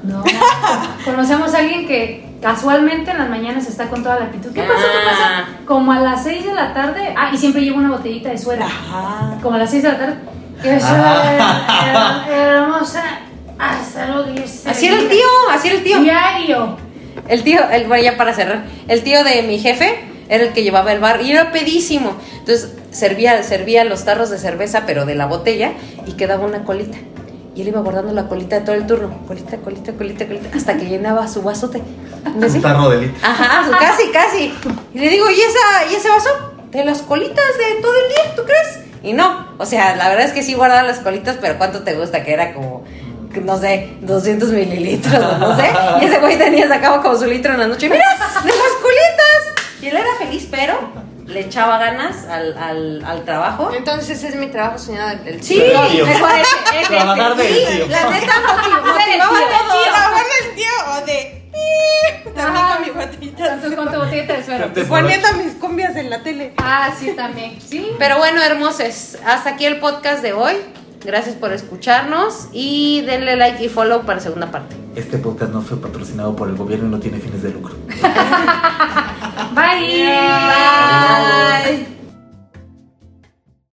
No. [laughs] Conocemos a alguien que casualmente en las mañanas está con toda la actitud. ¿Qué pasa? ¿Qué pasa? Ah. Como a las 6 de la tarde. Ah, y siempre lleva una botellita de suero. Ajá. Como a las 6 de la tarde. Ah. es hermosa. Hasta lo dice. Así era el tío, así era el tío. Diario. El tío, el, bueno, ya para cerrar, el tío de mi jefe era el que llevaba el bar y era pedísimo. Entonces servía, servía los tarros de cerveza, pero de la botella, y quedaba una colita. Y él iba guardando la colita de todo el turno. Colita, colita, colita, colita, hasta que llenaba su vasote. ¿No Un tarro de litro. Ajá, casi, casi. Y le digo, ¿y, esa, ¿y ese vaso? De las colitas de todo el día, ¿tú crees? Y no, o sea, la verdad es que sí guardaba las colitas, pero ¿cuánto te gusta? Que era como, no sé, 200 mililitros, no sé. Y ese güey tenía, sacaba como su litro en la noche. ¡Mira, de las colitas! Y él era feliz, pero le echaba ganas al, al, al trabajo. Entonces ese es mi trabajo soñado del- Sí, ese, ese, Trabajar del sí, tío. La neta motiv- motivaba todo. Trabajar del tío o de... También con mi botellita. Entonces, con tu de suero. Poniendo mis cumbias en la tele. Ah, sí, también. Sí. Pero bueno, hermosos, hasta aquí el podcast de hoy. Gracias por escucharnos y denle like y follow para la segunda parte. Este podcast no fue patrocinado por el gobierno y no tiene fines de lucro. [laughs] Bye. Bye.